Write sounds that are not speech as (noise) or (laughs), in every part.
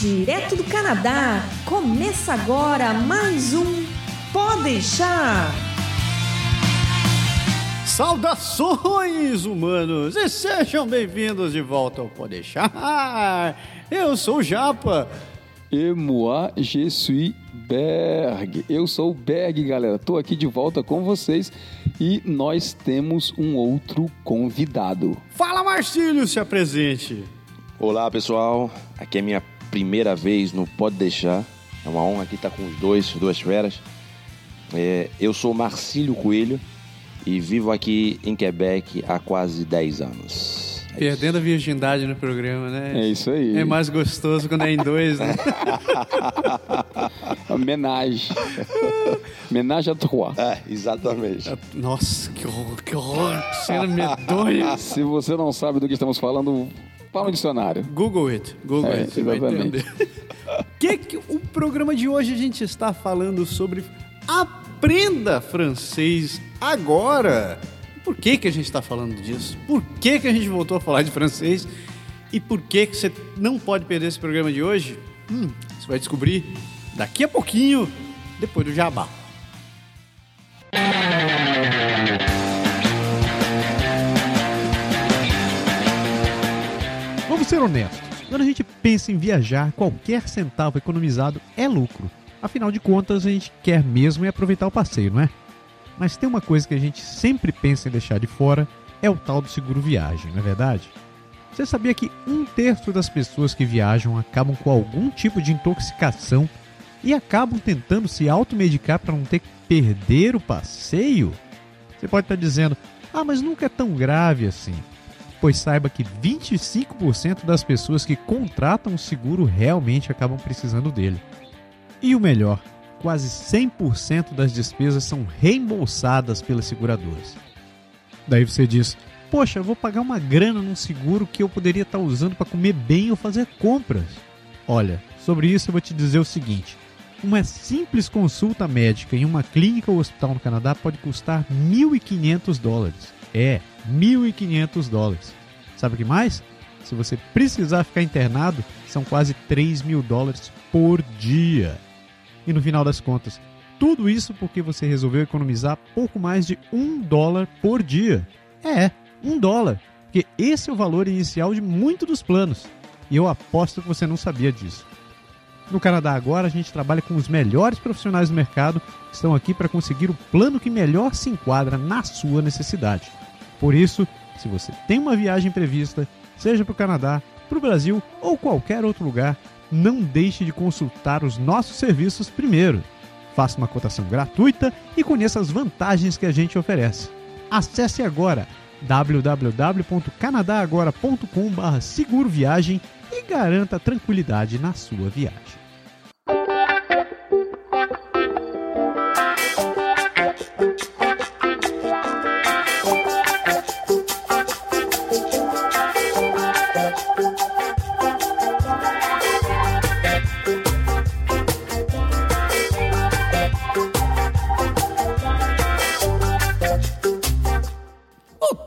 direto do Canadá. Começa agora mais um Pode deixar. Saudações, humanos, e sejam bem-vindos de volta ao Pode deixar. Eu sou o Japa. E moi, je suis Berg. Eu sou o Berg, galera. Tô aqui de volta com vocês e nós temos um outro convidado. Fala, Marcílio, se apresente. Olá, pessoal. Aqui é minha primeira vez no Pode Deixar. É uma honra aqui estar com os dois, duas feras. É, eu sou Marcílio Coelho e vivo aqui em Quebec há quase 10 anos. É Perdendo a virgindade no programa, né? É isso aí. É mais gostoso quando é em dois, né? (laughs) Homenagem. (laughs) Homenagem a trois. É, exatamente. Nossa, que horror, que horror. Que cena medonha. Se você não sabe do que estamos falando, fala no dicionário. Google it. Google É, it. Você vai exatamente. (laughs) que que o programa de hoje a gente está falando sobre aprenda francês agora. Por que que a gente está falando disso? Por que que a gente voltou a falar de francês? E por que que você não pode perder esse programa de hoje? Hum, você vai descobrir daqui a pouquinho, depois do jabá. Ser honestos. Quando a gente pensa em viajar, qualquer centavo economizado é lucro. Afinal de contas, a gente quer mesmo é aproveitar o passeio, não é? Mas tem uma coisa que a gente sempre pensa em deixar de fora, é o tal do seguro viagem, não é verdade? Você sabia que um terço das pessoas que viajam acabam com algum tipo de intoxicação e acabam tentando se automedicar para não ter que perder o passeio? Você pode estar dizendo, ah, mas nunca é tão grave assim pois saiba que 25% das pessoas que contratam o seguro realmente acabam precisando dele. E o melhor, quase 100% das despesas são reembolsadas pelas seguradoras. Daí você diz: Poxa, vou pagar uma grana num seguro que eu poderia estar usando para comer bem ou fazer compras. Olha, sobre isso eu vou te dizer o seguinte: uma simples consulta médica em uma clínica ou hospital no Canadá pode custar 1.500 dólares. É, 1.500 dólares. Sabe o que mais? Se você precisar ficar internado, são quase 3 mil dólares por dia. E no final das contas, tudo isso porque você resolveu economizar pouco mais de um dólar por dia. É, um dólar. Porque esse é o valor inicial de muitos dos planos. E eu aposto que você não sabia disso. No Canadá agora a gente trabalha com os melhores profissionais do mercado que estão aqui para conseguir o plano que melhor se enquadra na sua necessidade. Por isso, se você tem uma viagem prevista, seja para o Canadá, para o Brasil ou qualquer outro lugar, não deixe de consultar os nossos serviços primeiro. Faça uma cotação gratuita e conheça as vantagens que a gente oferece. Acesse agora www.canadagora.com/seguro e garanta tranquilidade na sua viagem.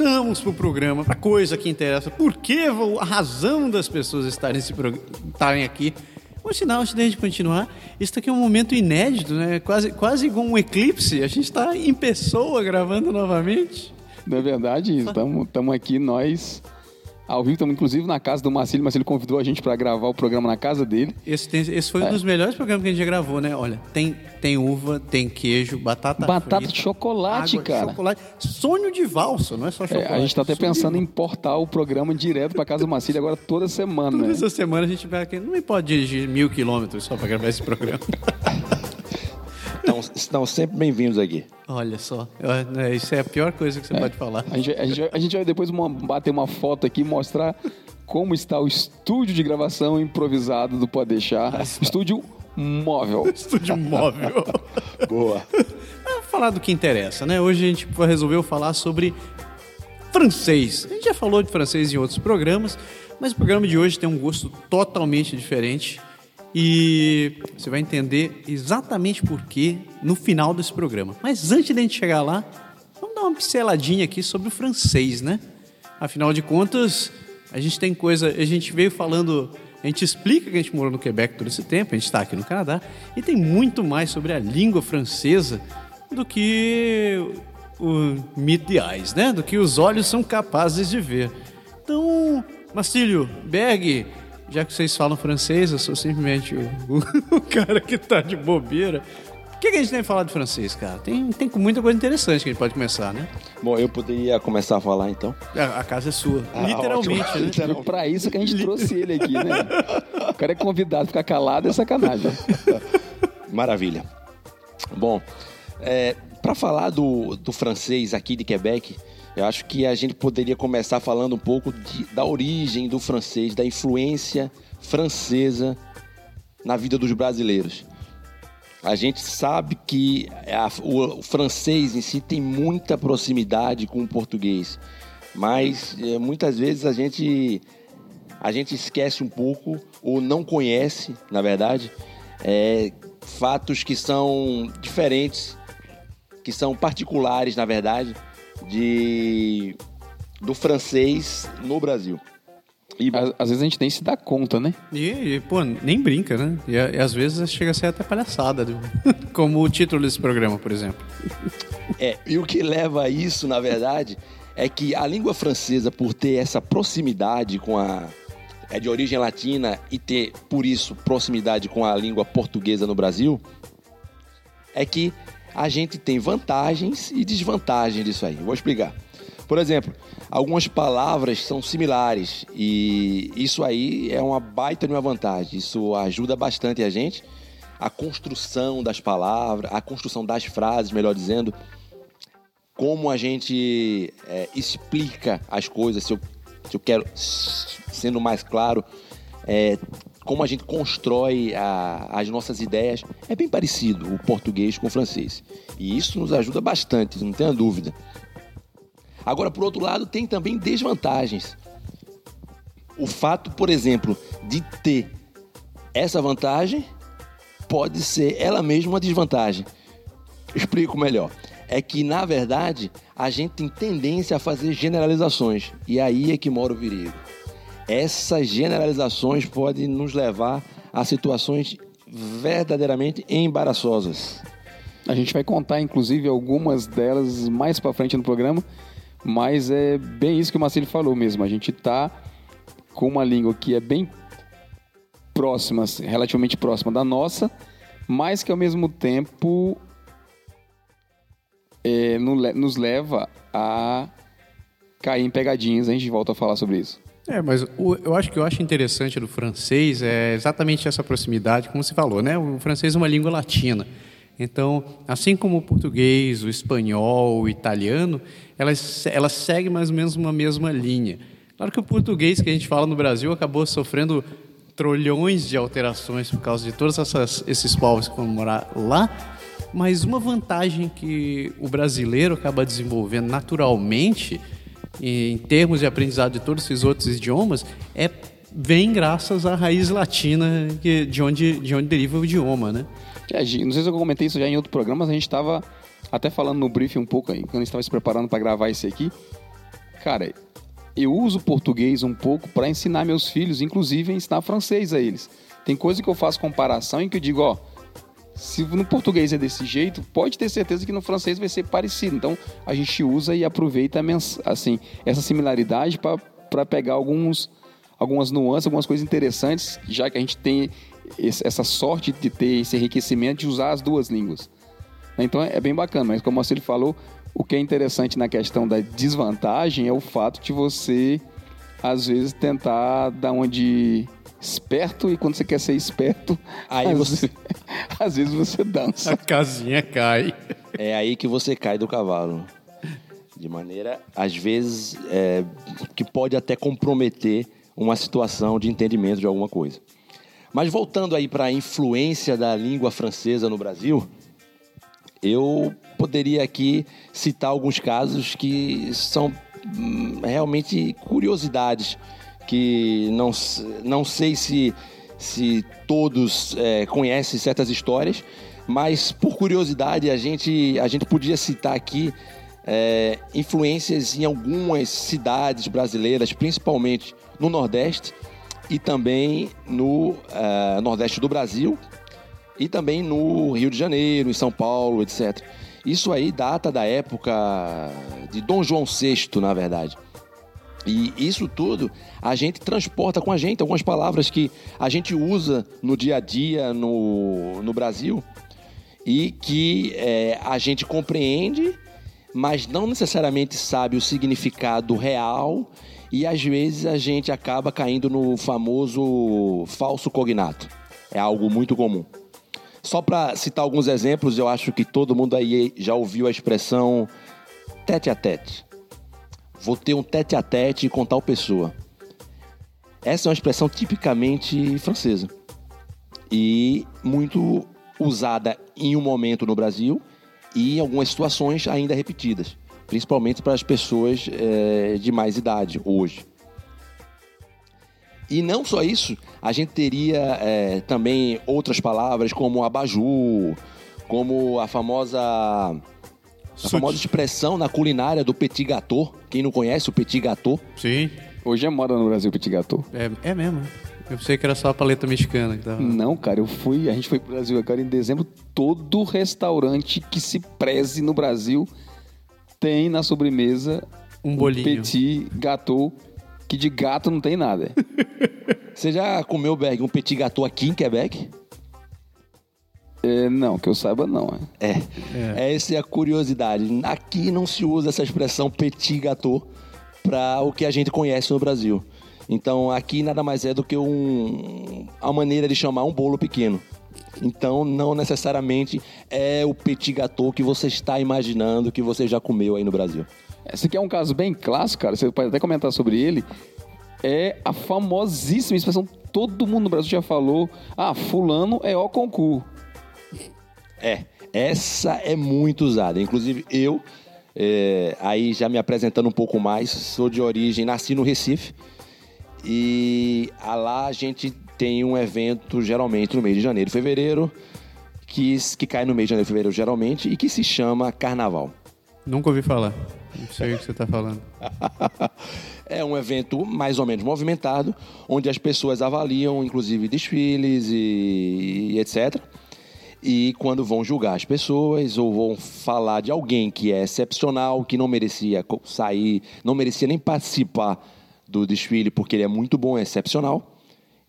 Voltamos pro programa, pra coisa que interessa. Por que a razão das pessoas estarem, prog- estarem aqui? Por sinal, antes de gente continuar, isso aqui é um momento inédito, né? Quase, quase igual um eclipse. A gente está em pessoa gravando novamente. Não é verdade? Estamos aqui nós ao vivo, estamos inclusive na casa do Marcílio. Marcílio convidou a gente para gravar o programa na casa dele. Esse, tem- esse foi um dos melhores programas que a gente já gravou, né? Olha, tem, tem uva, tem queijo, batata Batata frita, de chocolate, água cara. chocolate. Sonho de valsa, não é só É, chocolate. a gente está até sonho pensando em importar o programa direto para casa do Marcílio agora toda semana. Toda né? essa semana a gente vai aqui. Não me pode dirigir mil quilômetros só para gravar esse programa. (laughs) Estão sempre bem-vindos aqui. Olha só, eu- é, isso é a pior coisa que você pode falar. A gente, a gente vai- a gente vai depois bater uma foto aqui e mostrar como está o estúdio de gravação improvisado do Pode Deixar. Estúdio móvel. (laughs) Estúdio móvel. (laughs) Boa. Vamos falar do que interessa, né? Hoje a gente resolveu falar sobre francês. A gente já falou de francês em outros programas, mas o programa de hoje tem um gosto totalmente diferente. E você vai entender exatamente por quê no final desse programa. Mas antes de a gente chegar lá, vamos dar uma pinceladinha aqui sobre o francês, né? Afinal de contas, a gente tem coisa. A gente veio falando A gente explica que a gente morou no Quebec todo esse tempo, a gente está aqui no Canadá, e tem muito mais sobre a língua francesa do que o the eyes, né? Do que os olhos são capazes de ver. Então, Marcílio, Berg, já que vocês falam francês, eu sou simplesmente o, (laughs) o cara que tá de bobeira. O que, que a gente tem que falar de francês, cara? Tem, tem muita coisa interessante que a gente pode começar, né? Bom, eu poderia começar a falar então. A, a casa é sua. Ah, Literalmente, ótimo. né? (laughs) E pra isso que a gente trouxe ele aqui, né? (laughs) O cara é convidado, ficar calado é sacanagem. Maravilha. Bom, é, para falar do, do francês aqui de Quebec, eu acho que a gente poderia começar falando um pouco de- da origem do francês, da influência francesa na vida dos brasileiros. A gente sabe que a- o, o francês em si tem muita proximidade com o português, mas é, muitas vezes a gente a gente esquece um pouco ou não conhece, na verdade, é, fatos que são diferentes, que são particulares, na verdade, de do francês no Brasil. E Às, às vezes a gente nem se dá conta, né? E, e, pô, nem brinca, né? E, e às vezes chega a ser até palhaçada, (laughs) como o título desse programa, por exemplo. É, e o que leva a isso, na verdade, é que a língua francesa, por ter essa proximidade com a. é de origem latina e ter, por isso, proximidade com a língua portuguesa no Brasil, é que a gente tem vantagens e desvantagens disso aí. Vou explicar. Por exemplo, algumas palavras são similares e isso aí é uma baita de uma vantagem. Isso ajuda bastante a gente. A construção das palavras, a construção das frases, melhor dizendo, como a gente é, explica as coisas, se eu, se eu quero, sendo mais claro, é, como a gente constrói a- as nossas ideias, é bem parecido o português com o francês. E isso nos ajuda bastante, não tenha dúvida. Agora, por outro lado, tem também desvantagens. O fato, por exemplo, de ter essa vantagem pode ser ela mesma uma desvantagem. (laughs) Explico melhor. É que, na verdade, a gente tem tendência a fazer generalizações. E aí é que mora o perigo. Essas generalizações podem nos levar a situações verdadeiramente embaraçosas. A gente vai contar, inclusive, algumas delas mais pra frente no programa, mas é bem isso que o Marcelo falou mesmo. A gente tá com uma língua que é bem próxima, relativamente próxima da nossa, mas que ao mesmo tempo é, no- nos leva a cair em pegadinhas. A gente volta a falar sobre isso. É, mas o- eu acho que eu acho interessante do francês é exatamente essa proximidade, como você falou, né? O francês é uma língua latina. Então, assim como o português, o espanhol, o italiano, elas, elas seguem mais ou menos uma mesma linha. Claro que o português que a gente fala no Brasil acabou sofrendo trilhões de alterações por causa de todos essas- esses povos que vão morar lá, mas uma vantagem que o brasileiro acaba desenvolvendo naturalmente em termos de aprendizado de todos esses outros idiomas é vem graças à raiz latina que, de onde de onde deriva o idioma, né? É, não sei se eu comentei isso já em outro programa, mas a gente estava até falando no briefing um pouco aí, quando a gente estava se preparando para gravar esse aqui. Cara, eu uso português um pouco para ensinar meus filhos, inclusive ensinar francês a eles. Tem coisa que eu faço comparação em que eu digo, ó, se no português é desse jeito, pode ter certeza que no francês vai ser parecido. Então a gente usa e aproveita assim, essa similaridade para pegar alguns, algumas nuances, algumas coisas interessantes, já que a gente tem esse- essa sorte de ter esse enriquecimento de usar as duas línguas. Então é bem bacana, mas como o falou, o que é interessante na questão da desvantagem é o fato de você, às vezes, tentar dar uma de esperto e quando você quer ser esperto, Aí às, você- vezes, (laughs) às vezes você dança. A casinha cai. É aí que você cai do cavalo. De maneira, às vezes, é, que pode até comprometer uma situação de entendimento de alguma coisa. Mas voltando aí para a influência da língua francesa no Brasil, eu poderia aqui citar alguns casos que são hum, realmente curiosidades que não, não sei se, se todos é, conhecem certas histórias, mas por curiosidade a gente, a gente podia citar aqui é, influências em algumas cidades brasileiras, principalmente no Nordeste, e também no eh, Nordeste do Brasil e também no Rio de Janeiro, em São Paulo, etc. Isso aí data da época de Dom João VI, na verdade. E isso tudo a gente transporta com a gente algumas palavras que a gente usa no dia a dia no, no Brasil e que é, a gente compreende, mas não necessariamente sabe o significado real e às vezes a gente acaba caindo no famoso falso cognato. É algo muito comum. Só para citar alguns exemplos, eu acho que todo mundo aí já ouviu a expressão tete a tete vou ter um tete a tete com tal pessoa. Essa é uma expressão tipicamente francesa e muito usada em um momento no Brasil e em algumas situações ainda repetidas, principalmente para as pessoas é, de mais idade hoje. E não só isso, a gente teria é, também outras palavras como abajur, como a famosa a famosa expressão na culinária do petit gâteau. Quem não conhece o petit gâteau? Sim. Hoje é moda no Brasil petit gâteau. É, é mesmo. Eu pensei que era só a paleta mexicana. Que tava... Não, cara, eu fui, a gente foi pro Brasil agora em dezembro. Todo restaurante que se preze no Brasil tem na sobremesa um bolinho. petit gâteau, que de gato não tem nada. (laughs) Você já comeu, Berg, um petit gâteau aqui em Quebec? É, não, que eu saiba não. É. é. Essa é a curiosidade. Aqui não se usa essa expressão petit gâteau para o que a gente conhece no Brasil. Então aqui nada mais é do que um, a maneira de chamar um bolo pequeno. Então não necessariamente é o petit gâteau que você está imaginando que você já comeu aí no Brasil. Esse aqui é um caso bem clássico, cara. Você pode até comentar sobre ele. É a famosíssima expressão. Todo mundo no Brasil já falou. Ah, fulano é o concurso. É, essa é muito usada. Inclusive, eu, é, aí já me apresentando um pouco mais, sou de origem, nasci no Recife. E lá a gente tem um evento geralmente no mês de janeiro e fevereiro, que, que cai no mês de janeiro e fevereiro geralmente, e que se chama Carnaval. Nunca ouvi falar. Não sei o que você está falando. (laughs) é um evento mais ou menos movimentado, onde as pessoas avaliam, inclusive, desfiles e, e etc e quando vão julgar as pessoas ou vão falar de alguém que é excepcional, que não merecia sair, não merecia nem participar do desfile porque ele é muito bom, é excepcional,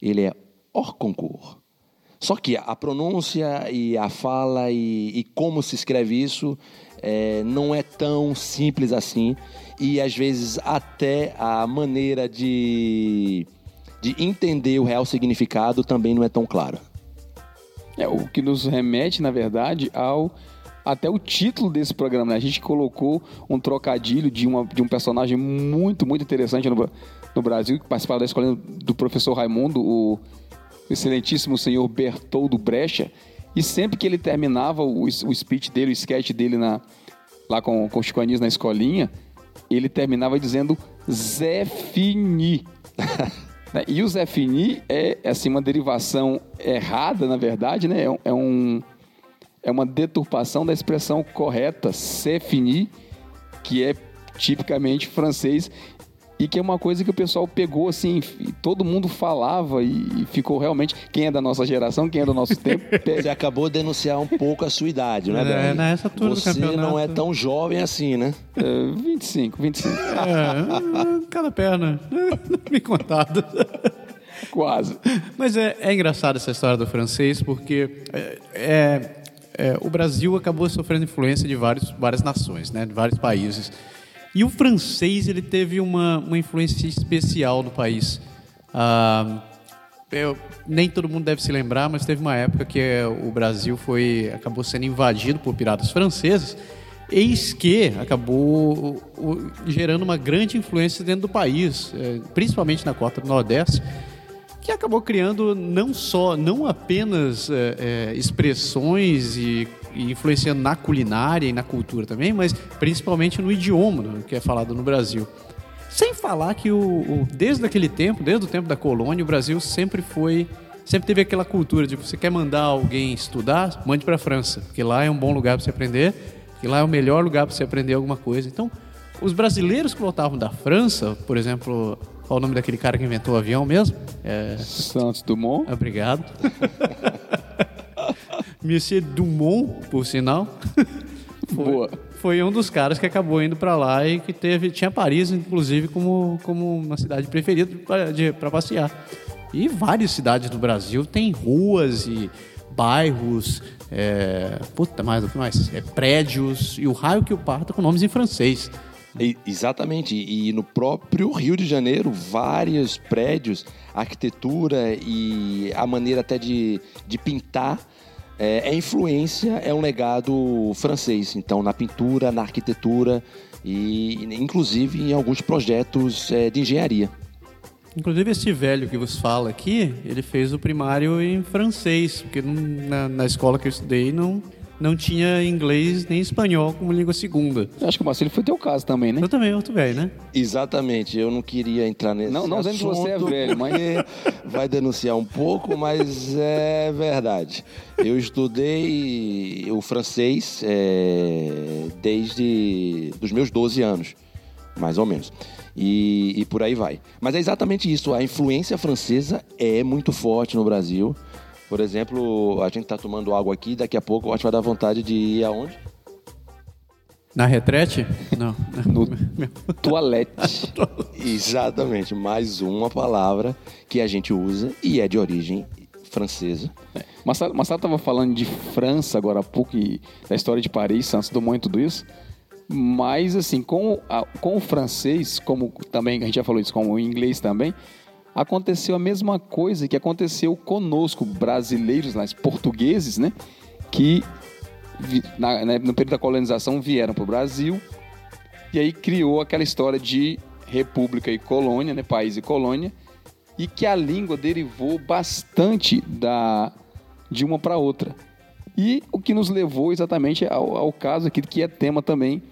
ele é hors concours. Só que a pronúncia e a fala e, e como se escreve isso é, não é tão simples assim e às vezes até a maneira de, de entender o real significado também não é tão clara. É, o que nos remete, na verdade, ao até o título desse programa. Né? A gente colocou um trocadilho de, uma, de um personagem muito, muito interessante no, no Brasil, que participava da escola do professor Raimundo, o excelentíssimo senhor Bertoldo Brecha. E sempre que ele terminava o, o speech dele, o sketch dele na, lá com, com o Chico Anis na escolinha, ele terminava dizendo Zé Fini. (laughs) Né? E o Zé Fini é assim, uma derivação errada, na verdade, né? É, um, é uma deturpação da expressão correta, c'est fini, que é tipicamente francês e que é uma coisa que o pessoal pegou assim, todo mundo falava e ficou realmente, quem é da nossa geração, quem é do nosso (laughs) tempo. Você acabou de denunciar um pouco a sua idade, não é? É, nessa altura Você do campeonato. não é tão jovem assim, né? É, 25, 25. É, cada perna, (laughs) me contado. Quase. Mas é, é engraçado essa história do francês, porque é, é, é, o Brasil acabou sofrendo influência de vários, várias nações, né, de vários países. E o francês ele teve uma, uma influência especial no país. Ah, eu, nem todo mundo deve se lembrar, mas teve uma época que o Brasil foi acabou sendo invadido por piratas franceses. Eis que acabou gerando uma grande influência dentro do país, eh, principalmente na costa do Nordeste que acabou criando não só, não apenas é, expressões e, e, influenciando na culinária e na cultura também, mas principalmente no idioma né, que é falado no Brasil. Sem falar que o, o, desde aquele tempo, desde o tempo da colônia, o Brasil sempre foi, sempre teve aquela cultura de você quer mandar alguém estudar, mande para a França, porque lá é um bom lugar para você aprender, porque lá é o melhor lugar para você aprender alguma coisa. Então, os brasileiros que voltavam da França, por exemplo, Qual o nome daquele cara que inventou o avião mesmo? É, Santos Dumont. obrigado. (laughs) Monsieur Dumont, por sinal. (laughs) Boa. Foi um dos caras que acabou indo para lá e que teve tinha Paris, inclusive, como, como uma cidade preferida para passear. E várias cidades do Brasil têm ruas e bairros, é, puta, mais o que mais? É, prédios e o raio que o parta com nomes em francês. E- exatamente. E no próprio Rio de Janeiro, vários prédios, arquitetura e a maneira até de, de pintar é, é influência, é um legado francês. Então, na pintura, na arquitetura e, inclusive, em alguns projetos é, de engenharia. Inclusive, esse velho que vos fala aqui, ele fez o primário em francês, porque na, na escola que eu estudei não, não tinha inglês nem espanhol como língua segunda. Eu acho que o Marcelo foi teu caso também, né? Eu também, outro velho, né? Exatamente, eu não queria entrar nesse Não- não dizendo que você é assunto, velho, mas- vai denunciar um pouco, mas é verdade. Eu estudei o francês é, desde os meus 12 anos, mais ou menos. E, e por aí vai. Mas é exatamente isso, a influência francesa é muito forte no Brasil. Por exemplo, a gente está tomando água aqui, daqui a pouco acho que vai dar vontade de ir aonde? Na retrete? Não. (laughs) (laughs) No toalete. Exatamente, mais uma palavra que a gente usa e é de origem francesa. Marcelo, Marcelo tava falando de França agora há pouco e da história de Paris, Santos Dumont e tudo isso. Mas, assim, com, a- com o francês, como também, a gente já falou isso, com o inglês também, aconteceu a mesma coisa que aconteceu conosco, brasileiros, mas portugueses, né? Que vi- na- né, no período da colonização vieram para o Brasil e aí criou aquela história de república e colônia, né? País e colônia, e que a língua derivou bastante da de uma para outra. E o que nos levou exatamente ao, ao caso aqui, que é tema também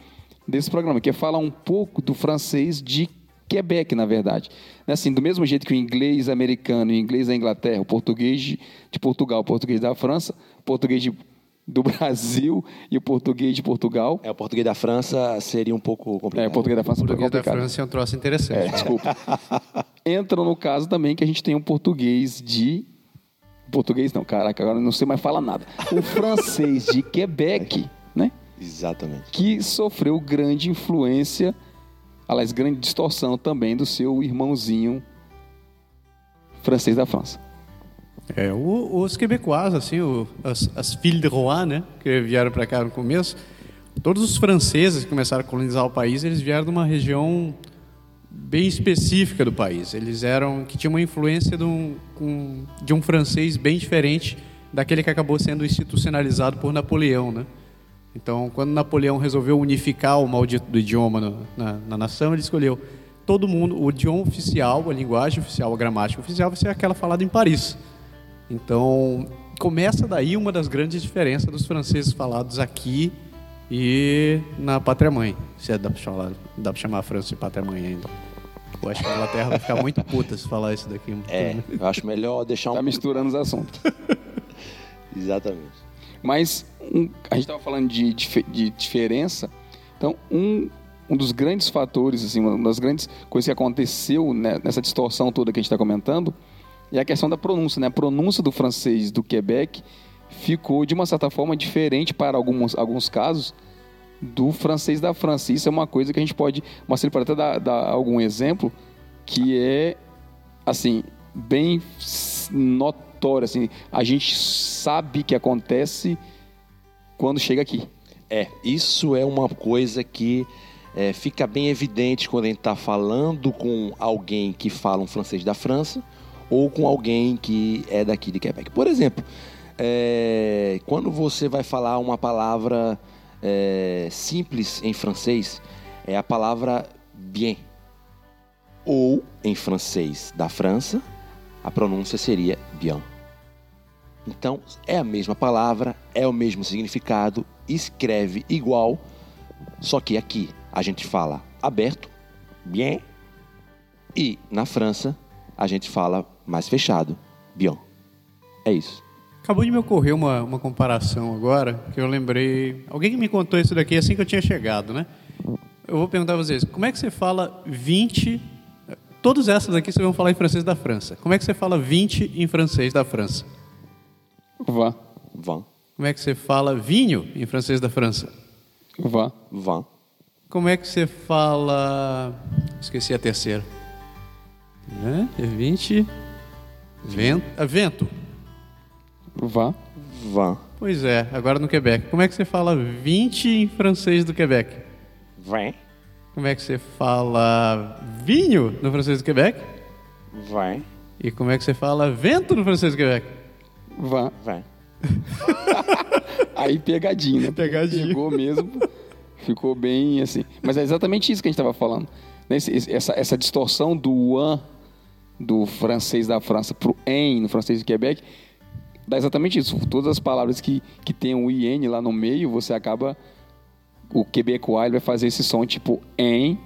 desse programa, que é falar um pouco do francês de Quebec, na verdade. Assim, do mesmo jeito que o inglês americano e o inglês da Inglaterra, o português de, Portugal, o português da França, o português de- do (laughs) Brasil e o português de Portugal. É, o português da França seria um pouco É, complicado. o português da França O é um pouco português da. França é um troço interessante. É, desculpa. (laughs) Entram no caso também que a gente tem um português de. Português não, caraca, agora não sei mais falar nada. O (laughs) francês de Quebec, né? Exatamente. Que sofreu grande influência, aliás, grande distorção também do seu irmãozinho francês da França. É, os quebecois, assim, o- as, as filles de Rouen, né, que vieram para cá no começo, todos os franceses que começaram a colonizar o país, eles vieram de uma região bem específica do país. Eles eram que tinha uma influência de um, com- de um francês bem diferente daquele que acabou sendo institucionalizado por Napoleão, né? Então, quando Napoleão resolveu unificar o maldito do idioma no- na, na nação, ele escolheu todo mundo, o idioma oficial, a linguagem oficial, a gramática oficial vai ser aquela falada em Paris. Então, começa daí uma das grandes diferenças dos franceses falados aqui e na pátria-mãe. Se é, dá para chamar, dá pra chamar a França de pátria-mãe ainda. Eu acho que a Inglaterra vai ficar muito puta se falar isso daqui. É, eu acho melhor deixar um. Tá misturando os assuntos. (laughs) Exatamente. Mas um- a gente estava falando de, de diferença. Então, um, um dos grandes fatores, assim, uma das grandes coisas que aconteceu né, nessa distorção toda que a gente está comentando é a questão da pronúncia. Né? A pronúncia do francês do Quebec ficou, de uma certa forma, diferente para alguns, alguns casos do francês da França. Isso é uma coisa que a gente pode... Marcelo pode até dar, dar algum exemplo que é, assim, bem notório. Assim, a gente sabe que acontece quando chega aqui. É, isso é uma coisa que é, fica bem evidente quando a gente está falando com alguém que fala um francês da França ou com alguém que é daqui de Quebec. Por exemplo, é, quando você vai falar uma palavra é, simples em francês, é a palavra bien. Ou em francês da França, a pronúncia seria bien. Então, é a mesma palavra, é o mesmo significado, escreve igual, só que aqui a gente fala aberto, bien, e na França a gente fala mais fechado, bien. É isso. Acabou de me ocorrer uma, uma comparação agora, que eu lembrei. Alguém que me contou isso daqui assim que eu tinha chegado, né? Eu vou perguntar a vocês: como é que você fala 20 todas essas aqui vocês vão falar em francês da França. Como é que você fala 20 em francês da França? Vá, Vin. Como é que você fala vinho em francês da França? vá. Vin. Como é que você fala. Esqueci a terceira. É, é 20. Vento. ah, vento. Vá. Vin. Pois é, agora no Quebec. Como é que você fala 20 em francês do Quebec? Vin. Como é que você fala vinho no francês do Quebec? Vin. E como é que você fala vento no francês do Quebec? Vá. Vin. (laughs) Aí pegadinha, né? Pegadinha. Pegou mesmo. Ficou bem assim. Mas é exatamente isso que a gente estava falando. Né? Essa, essa distorção do an do francês da França pro en no francês do Quebec dá exatamente isso. Todas as palavras que, que tem o IN lá no meio, você acaba. O quebecois vai fazer esse som tipo en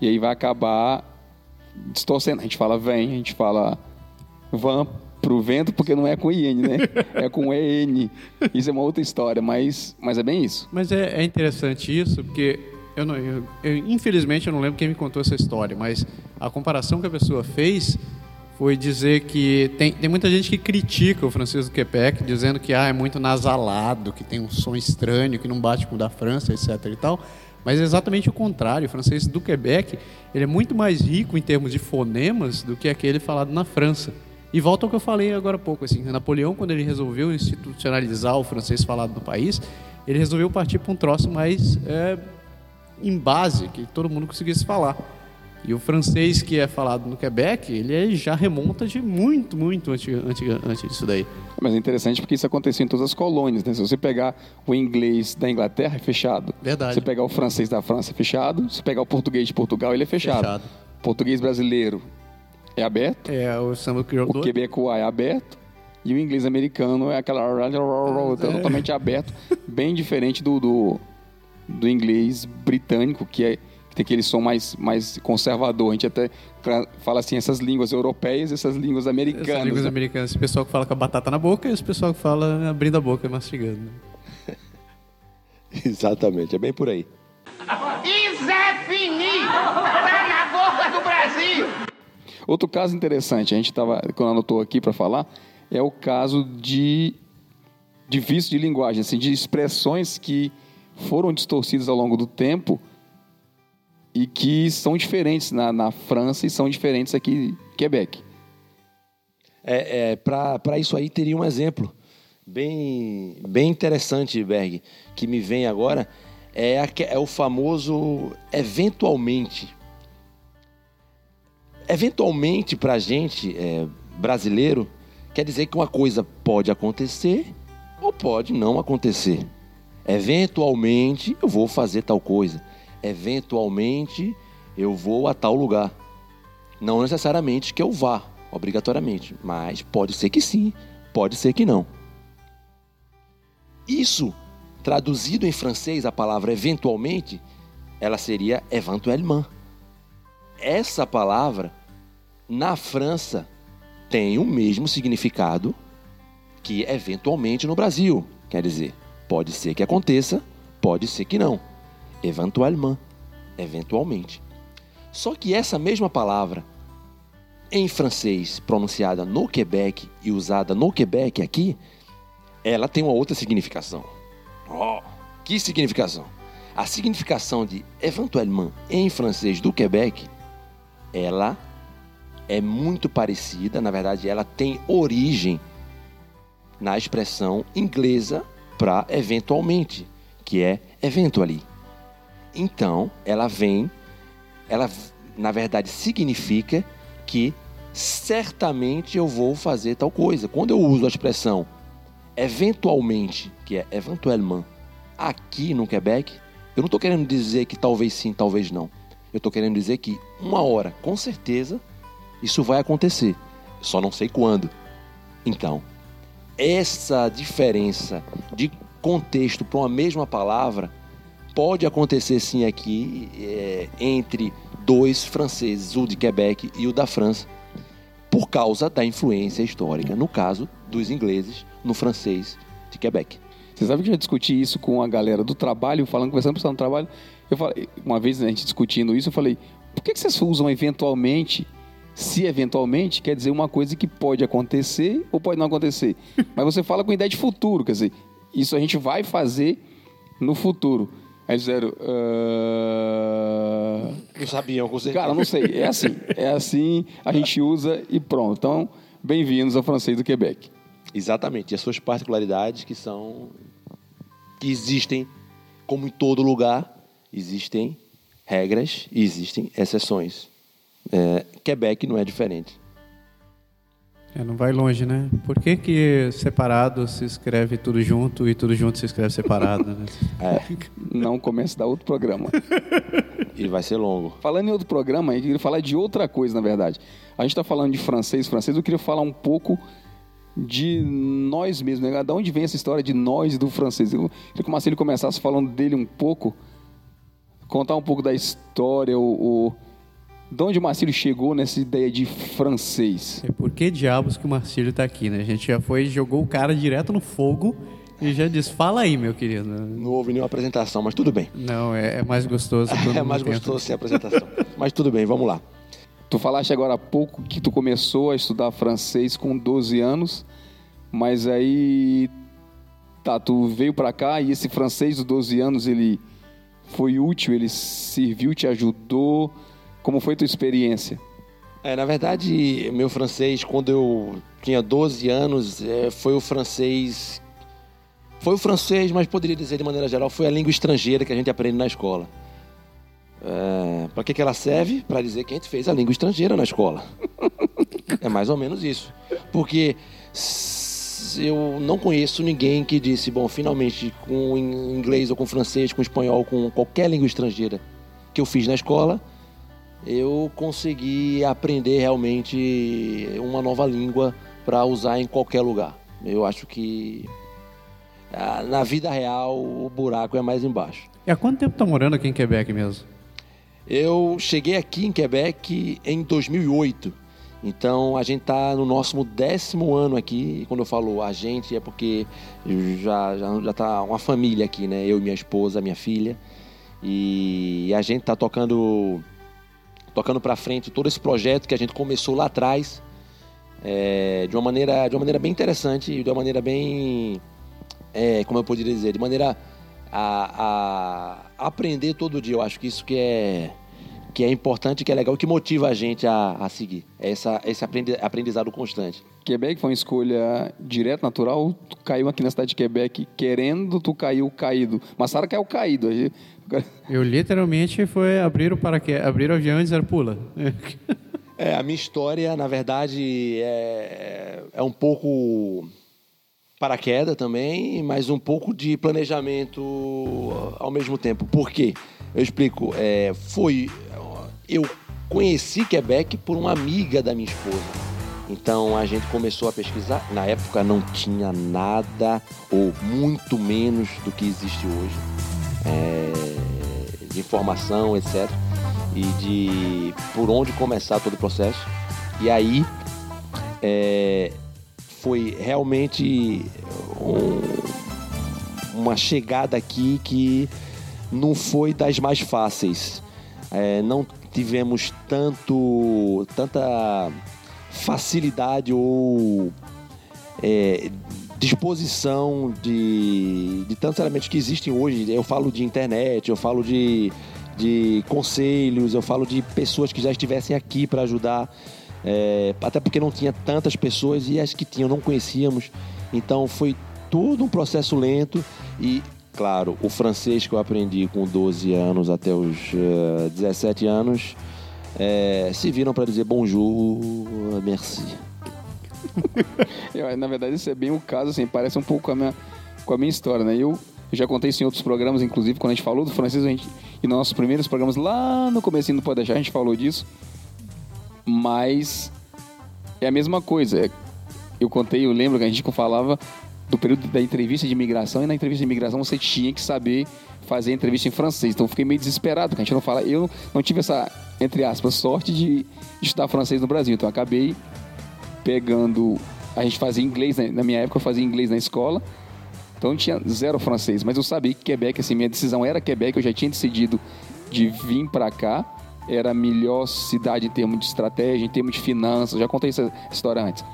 e aí vai acabar distorcendo. A gente fala vem, a gente fala van pro vento porque não é com IN, né? (laughs) É com EN. Isso é uma outra história, mas, mas é bem isso. Mas é, é interessante isso, porque eu não, eu- eu- infelizmente eu não lembro quem me contou essa história, mas a comparação que a pessoa fez foi dizer que tem, tem muita gente que critica o francês do Quebec, dizendo que ah, é muito nasalado, que tem um som estranho, que não bate com o da França, etc. e tal. Mas é exatamente o contrário. O francês do Quebec ele é muito mais rico em termos de fonemas do que aquele falado na França. E volta ao que eu falei agora há pouco. Assim, Napoleão, quando ele resolveu institucionalizar o francês falado no país, ele resolveu partir para um troço mais é, em base, que todo mundo conseguisse falar. E o francês que é falado no Quebec, ele é- já remonta de muito, muito antes, antes, antes disso daí. Mas é interessante porque isso aconteceu em todas as colônias, né? Se você pegar o inglês da Inglaterra, é fechado. Verdade. Se você pegar o francês da França, é fechado. Se pegar o português de Portugal, ele é fechado. Fechado. Português brasileiro é aberto. É o samba crioulo. O quebecois é aberto. E o inglês americano é aquela... totalmente aberto. Bem diferente do, do, do inglês britânico, que é que tem aquele som mais, mais conservador. A gente até fala assim, essas línguas europeias e essas línguas americanas. Essas línguas né? americanas, esse pessoal que fala com a batata na boca e esse pessoal que fala abrindo a boca e mastigando. né? (laughs) Exatamente, é bem por aí. E Zé Fini tá na boca do Brasil. Outro caso interessante, a gente estava, quando anotou aqui para falar, é o caso de, de vício de linguagem, assim, de expressões que foram distorcidas ao longo do tempo e que são diferentes na, na França e são diferentes aqui em Quebec. É, é, Para isso aí teria um exemplo bem, bem interessante, Berg, que me vem agora. É, é o famoso eventualmente. Eventualmente, para a gente é, brasileiro, quer dizer que uma coisa pode acontecer ou pode não acontecer. Eventualmente, eu vou fazer tal coisa. Eventualmente, eu vou a tal lugar. Não necessariamente que eu vá, obrigatoriamente, mas pode ser que sim, pode ser que não. Isso, traduzido em francês, a palavra eventualmente, ela seria éventuellement. Essa palavra, na França, tem o mesmo significado que eventualmente no Brasil. Quer dizer, pode ser que aconteça, pode ser que não. Eventualmente. Só que essa mesma palavra, em francês, pronunciada no Quebec e usada no Quebec aqui, ela tem uma outra significação. Oh, que significação? A significação de eventuellement em francês do Quebec, ela é muito parecida, na verdade, ela tem origem na expressão inglesa para eventualmente, que é eventually. Então, ela vem, ela na verdade significa que certamente eu vou fazer tal coisa. Quando eu uso a expressão eventualmente, que é eventuellement, aqui no Quebec, eu não estou querendo dizer que talvez sim, talvez não. Eu estou querendo dizer que uma hora, com certeza, isso vai acontecer. Só não sei quando. Então, essa diferença de contexto para uma mesma palavra pode acontecer sim aqui é, entre dois franceses, o de Quebec e o da França, por causa da influência histórica, no caso dos ingleses, no francês de Quebec. Você sabe que eu já discuti isso com a galera do trabalho, falando, conversando com o pessoal do trabalho. Eu falei, uma vez a gente discutindo isso, eu falei, por que, que vocês usam eventualmente Se eventualmente quer dizer uma coisa que pode acontecer ou pode não acontecer. (laughs) Mas você fala com ideia de futuro, quer dizer, isso a gente vai fazer no futuro. Aí disseram. "Ah, Não sabiam, com certeza. Cara, não sei. É assim. (laughs) É assim, a gente usa e pronto. Então, bem-vindos ao francês do Quebec. Exatamente. E as suas particularidades que são. que existem, como em todo lugar, existem regras e existem exceções. É, Quebec não é diferente. É, não vai longe, né? Por que, que separado se escreve tudo junto e tudo junto se escreve separado? Né? (laughs) Não começa da outro programa. (laughs) E vai ser longo. Falando em outro programa, eu queria falar de outra coisa, na verdade. A gente está falando de francês, francês, eu queria falar um pouco de nós mesmos, né? Da onde vem essa história de nós e do francês? Eu queria que o Marcelo começasse falando dele um pouco, contar um pouco da história, o, o... de onde o Marcelo chegou nessa ideia de francês. E por que diabos que o Marcílio tá aqui, né? A gente já foi, jogou o cara direto no fogo e já disse, fala aí, meu querido. Não houve nenhuma apresentação, mas tudo bem. Não, é, é mais gostoso. (laughs) É mais gostoso sem apresentação. mas tudo bem, vamos lá. Tu falaste agora há pouco que tu começou a estudar francês com 12 anos, mas aí tá, tu veio pra cá e esse francês dos 12 anos ele foi útil, ele serviu, te ajudou. Como foi tua experiência? É, na verdade, meu francês, quando eu tinha 12 anos, é, foi o francês. Foi o francês, mas poderia dizer de maneira geral, foi a língua estrangeira que a gente aprende na escola. É, para que, que ela serve? Para dizer que a gente fez a língua estrangeira na escola. (laughs) é mais ou menos isso. Porque eu não conheço ninguém que disse, bom, finalmente, com in- inglês ou com francês, com espanhol, com qualquer língua estrangeira que eu fiz na escola, eu consegui aprender realmente uma nova língua para usar em qualquer lugar. Eu acho que na vida real o buraco é mais embaixo. E há quanto tempo tá morando aqui em Quebec mesmo? Eu cheguei aqui em Quebec em 2008. Então a gente está no nosso décimo ano aqui. E quando eu falo a gente é porque já já já tá uma família aqui, né? Eu, minha esposa, minha filha. E a gente tá tocando tocando para frente todo esse projeto que a gente começou lá atrás é, de uma maneira de uma maneira bem interessante e de uma maneira bem é, como eu poderia dizer de maneira a, a aprender todo dia eu acho que isso que é que é importante que é legal que motiva a gente a, a seguir É essa esse aprendi- aprendizado constante Quebec foi uma escolha direta, natural. Tu caiu aqui na cidade de Quebec querendo, tu caiu caído. Massara caiu caído. Aí- (laughs) Eu literalmente foi abrir o paraquedas, abrir o avião e dizer pula. (laughs) É, a minha história, na verdade, é, é um pouco paraquedas também, mas um pouco de planejamento ao mesmo tempo. Por quê? Eu explico. É, foi. Eu conheci Quebec por uma amiga da minha esposa. Então a gente começou a pesquisar. Na época não tinha nada, ou muito menos do que existe hoje, é, de informação, etc. E de por onde começar todo o processo. E aí é, foi realmente um- uma chegada aqui que não foi das mais fáceis. É, não tivemos tanto tanta facilidade ou é, disposição de, de tantos elementos que existem hoje. Eu falo de internet, eu falo de, de conselhos, eu falo de pessoas que já estivessem aqui para ajudar. É, até porque não tinha tantas pessoas e as que tinham não conhecíamos. Então foi todo um processo lento e, claro, o francês que eu aprendi com 12 anos até os eh, 17 anos eh, se viram para dizer bonjour, merci. (laughs) Na verdade, isso é bem o caso, assim, parece um pouco com a minha, com a minha história, né? Eu, eu já contei isso em outros programas, inclusive, quando a gente falou do francês, a gente, e nos nossos primeiros programas, lá no comecinho do Pode Deixar, a gente falou disso. Mas é a mesma coisa. É- Eu contei, eu lembro que a gente falava do período da entrevista de imigração, e na entrevista de imigração você tinha que saber fazer entrevista em francês. Então eu fiquei meio desesperado, porque a gente não fala. Eu não tive essa, entre aspas, sorte de, estudar francês no Brasil. Então eu acabei pegando. A gente fazia inglês, né? na minha época eu fazia inglês na escola, então eu tinha zero francês, mas eu sabia que Quebec, assim, minha decisão era Quebec, eu já tinha decidido de vir pra cá, era a melhor cidade em termos de estratégia, em termos de finanças. Já contei essa história antes.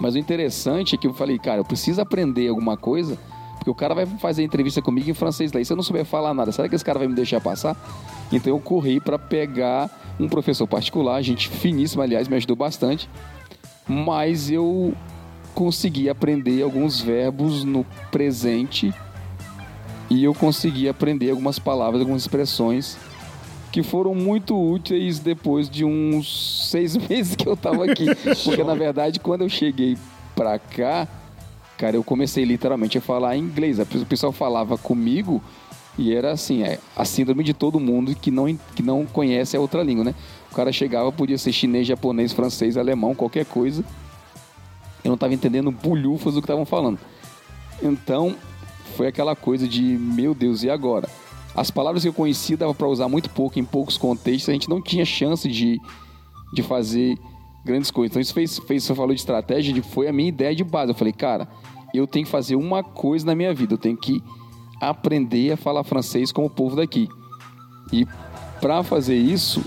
Mas o interessante é que eu falei, cara, eu preciso aprender alguma coisa, porque o cara vai fazer entrevista comigo em francês lá. E se eu não souber falar nada, será que esse cara vai me deixar passar? Então eu corri para pegar um professor particular, gente finíssima, aliás, me ajudou bastante. Mas eu consegui aprender alguns verbos no presente e eu consegui aprender algumas palavras, algumas expressões que foram muito úteis depois de uns seis (laughs) meses que eu tava aqui. Porque, na verdade, quando eu cheguei pra cá, cara, eu comecei literalmente a falar inglês. O pessoal falava comigo e era assim, é, a síndrome de todo mundo que não, que não conhece a outra língua, né? O cara chegava, podia ser chinês, japonês, francês, alemão, qualquer coisa. Eu não tava entendendo bulhufas do que estavam falando. Então, foi aquela coisa de, meu Deus, e agora? As palavras que eu conhecia dava para usar muito pouco em poucos contextos, a gente não tinha chance de, de fazer grandes coisas. Então isso fez, fez, você falou de estratégia, foi a minha ideia de base. Eu falei, cara, eu tenho que fazer uma coisa na minha vida, eu tenho que aprender a falar francês como o povo daqui. E para fazer isso,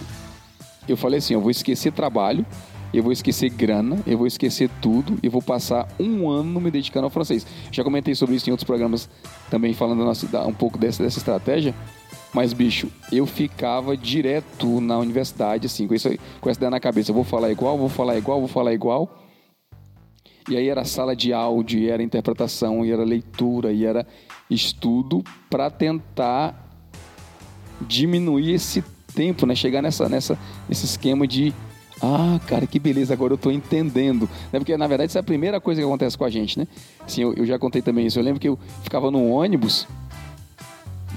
eu falei assim, eu vou esquecer trabalho, eu vou esquecer grana, eu vou esquecer tudo e vou passar um ano me dedicando ao francês. Já comentei sobre isso em outros programas também falando um pouco dessa, dessa estratégia. Mas, bicho, eu ficava direto na universidade, assim, com, isso, com essa ideia na cabeça. Eu vou falar igual, vou falar igual, vou falar igual. E aí era sala de áudio, e era interpretação, e era leitura, e era estudo para tentar diminuir esse tempo, né? Chegar nessa, nessa, nesse esquema de ah, cara, que beleza, agora eu tô entendendo. Né? Porque, na verdade, isso é a primeira coisa que acontece com a gente, né? Assim, eu, eu já contei também isso. Eu lembro que eu ficava no ônibus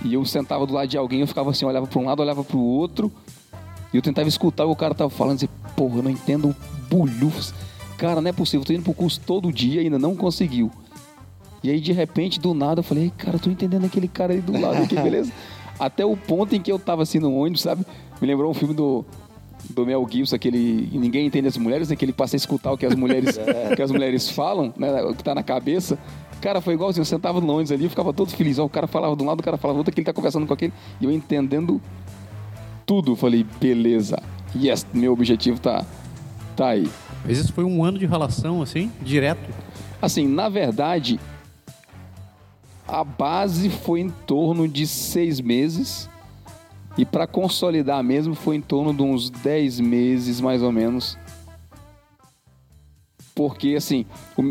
e eu sentava do lado de alguém, eu ficava assim, olhava para um lado, olhava para o outro, e eu tentava escutar o que o cara tava falando, e dizer, porra, eu não entendo bulhufos. Cara, não é possível, eu tô indo pro curso todo dia e ainda não conseguiu. E aí, de repente, do nada, eu falei, cara, eu tô entendendo aquele cara aí do lado, que beleza. (laughs) Até o ponto em que eu tava assim no ônibus, sabe? Me lembrou um filme do do Mel Gibson, aquele ninguém entende as mulheres, né? que ele passa a escutar o que as mulheres, (laughs) é. que as mulheres falam, né? o que tá na cabeça. Cara, foi igualzinho, eu sentava no ônibus ali, eu ficava todo feliz. Ó, o cara falava de um lado, o cara falava do outro, que ele tá conversando com aquele, e eu entendendo tudo. Falei, beleza, yes, meu objetivo tá, tá aí. Mas isso foi um ano de relação, assim, direto? Assim, na verdade, a base foi em torno de seis meses e para consolidar mesmo foi em torno de uns 10 meses, mais ou menos. Porque, assim,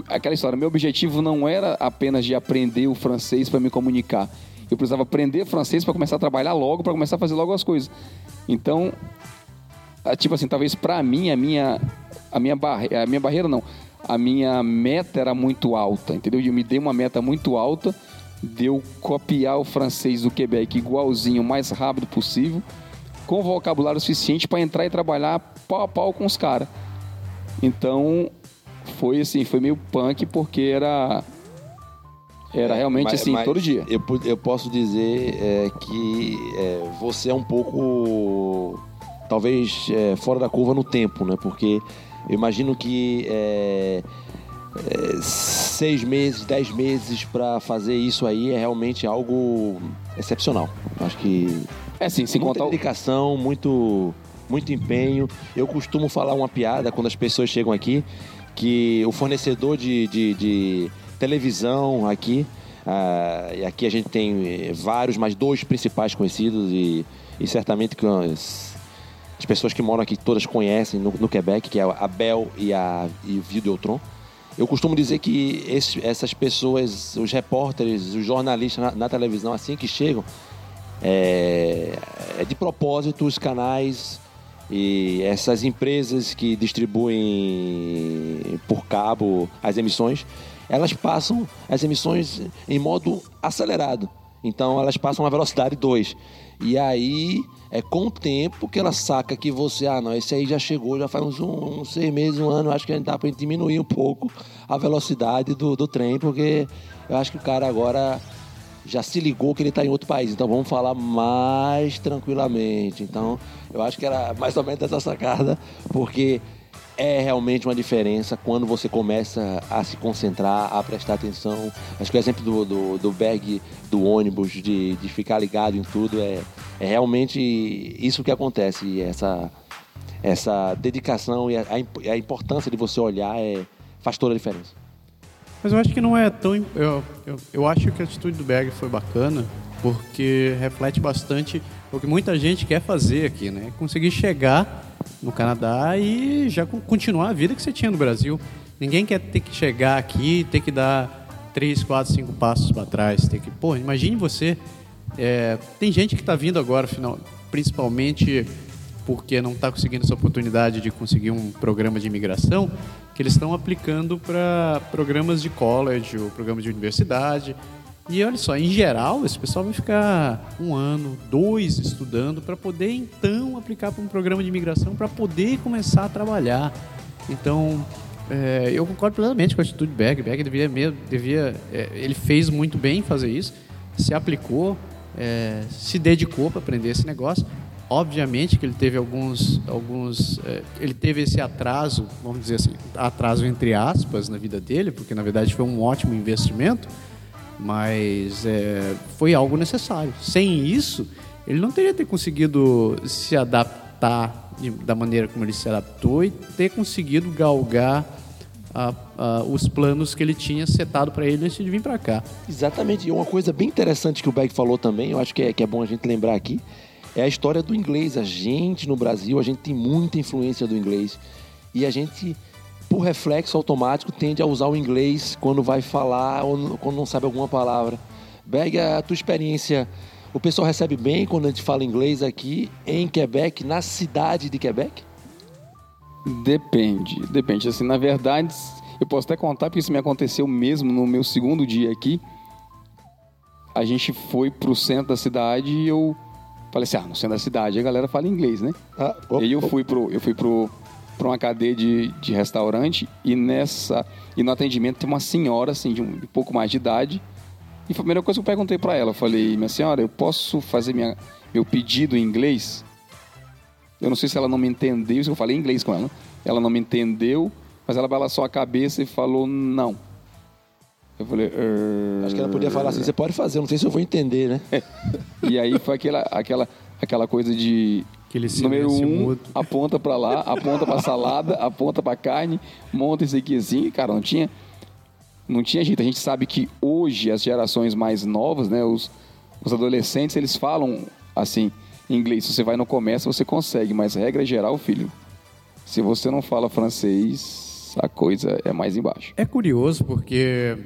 aquela história, meu objetivo não era apenas de aprender o francês para me comunicar. Eu precisava aprender francês para começar a trabalhar logo, para começar a fazer logo as coisas. Então, tipo assim, talvez para mim a minha a minha barreira, a minha barreira não, a minha meta era muito alta, entendeu? Eu me dei uma meta muito alta de eu copiar o francês do Quebec igualzinho, o mais rápido possível, com vocabulário suficiente para entrar e trabalhar pau a pau com os caras. Então, foi assim, foi meio punk porque era era realmente mas, assim, mas todo dia. Eu, eu posso dizer é, que é, você é um pouco, talvez, é, fora da curva no tempo, né? Porque eu imagino que é, seis meses, dez meses para fazer isso aí é realmente algo excepcional. Acho que é sim, sem muita contar dedicação, muito muito empenho. Eu costumo falar uma piada quando as pessoas chegam aqui que o fornecedor de, de, de televisão aqui uh, e aqui a gente tem vários, mas dois principais conhecidos e, e certamente que as, as pessoas que moram aqui todas conhecem no, no Quebec, que é a Bell e, a, e Videotron. Eu costumo dizer que esse, essas pessoas, os repórteres, os jornalistas na, na televisão, assim que chegam, é, é, de propósito os canais e essas empresas que distribuem por cabo as emissões, elas passam as emissões em modo acelerado. Então elas passam a velocidade 2. E aí é com o tempo que ela saca que você, ah, não, esse aí já chegou, já faz uns, um, uns seis meses, um ano, acho que a gente dá para diminuir um pouco a velocidade do, do trem, porque eu acho que o cara agora já se ligou que ele está em outro país, então vamos falar mais tranquilamente. Então, eu acho que era mais ou menos essa sacada, porque é realmente uma diferença quando você começa a se concentrar, a prestar atenção. Acho que o exemplo do, do, do bag do ônibus, de, de ficar ligado em tudo, é, é realmente isso que acontece. Essa, essa dedicação e a, a importância de você olhar é, faz toda a diferença. Mas eu acho que não é tão. Eu, eu, eu acho que a atitude do Berg foi bacana, porque reflete bastante o que muita gente quer fazer aqui, né? Conseguir chegar no Canadá e já continuar a vida que você tinha no Brasil. Ninguém quer ter que chegar aqui ter que dar três, quatro, cinco passos para trás. Ter que, pô, imagine você. É, tem gente que está vindo agora, final, principalmente porque não está conseguindo essa oportunidade de conseguir um programa de imigração, que eles estão aplicando para programas de college ou programas de universidade. E olha só, em geral, esse pessoal vai ficar um ano, dois estudando para poder então aplicar para um programa de imigração para poder começar a trabalhar. Então, é, eu concordo plenamente com a atitude do Berg. Berg devia, devia é, ele fez muito bem fazer isso, se aplicou, é, se dedicou para aprender esse negócio. Obviamente que ele teve alguns, alguns ele teve esse atraso, vamos dizer assim, atraso entre aspas na vida dele, porque na verdade foi um ótimo investimento mas é, foi algo necessário. Sem isso, ele não teria ter conseguido se adaptar de, da maneira como ele se adaptou e ter conseguido galgar a, a, os planos que ele tinha setado para ele antes de vir para cá. Exatamente. E uma coisa bem interessante que o Beck falou também, eu acho que é, que é bom a gente lembrar aqui, é a história do inglês. A gente no Brasil, a gente tem muita influência do inglês e a gente por reflexo automático, tende a usar o inglês quando vai falar ou quando não sabe alguma palavra. Berg, a tua experiência, o pessoal recebe bem quando a gente fala inglês aqui em Quebec, na cidade de Quebec? Depende, depende. Assim, na verdade, eu posso até contar, porque isso me aconteceu mesmo no meu segundo dia aqui. A gente foi pro centro da cidade e eu falei assim, ah, no centro da cidade a galera fala inglês, né? Ah, oh, e aí eu fui pro, eu fui pro para uma cadeia de, de restaurante e nessa e no atendimento tem uma senhora assim de um, de pouco mais de idade e foi a primeira coisa que eu perguntei para ela, eu falei, minha senhora, eu posso fazer minha, meu pedido em inglês? Eu não sei se ela não me entendeu, se eu falei inglês com ela. Ela não me entendeu, mas ela balançou a cabeça e falou não. Eu falei. Er... Acho que ela podia falar assim: você pode fazer, não sei se eu vou entender, né? (laughs) e aí foi aquela, aquela, aquela coisa de Número um, aponta para lá, (laughs) aponta para salada, aponta para carne, monta isso aqui assim, cara, não tinha não tinha jeito. A gente sabe que hoje as gerações mais novas, né, os, os adolescentes, eles falam assim inglês. Se você vai no comércio, você consegue, mas regra geral, filho, se você não fala francês, a coisa é mais embaixo. É curioso porque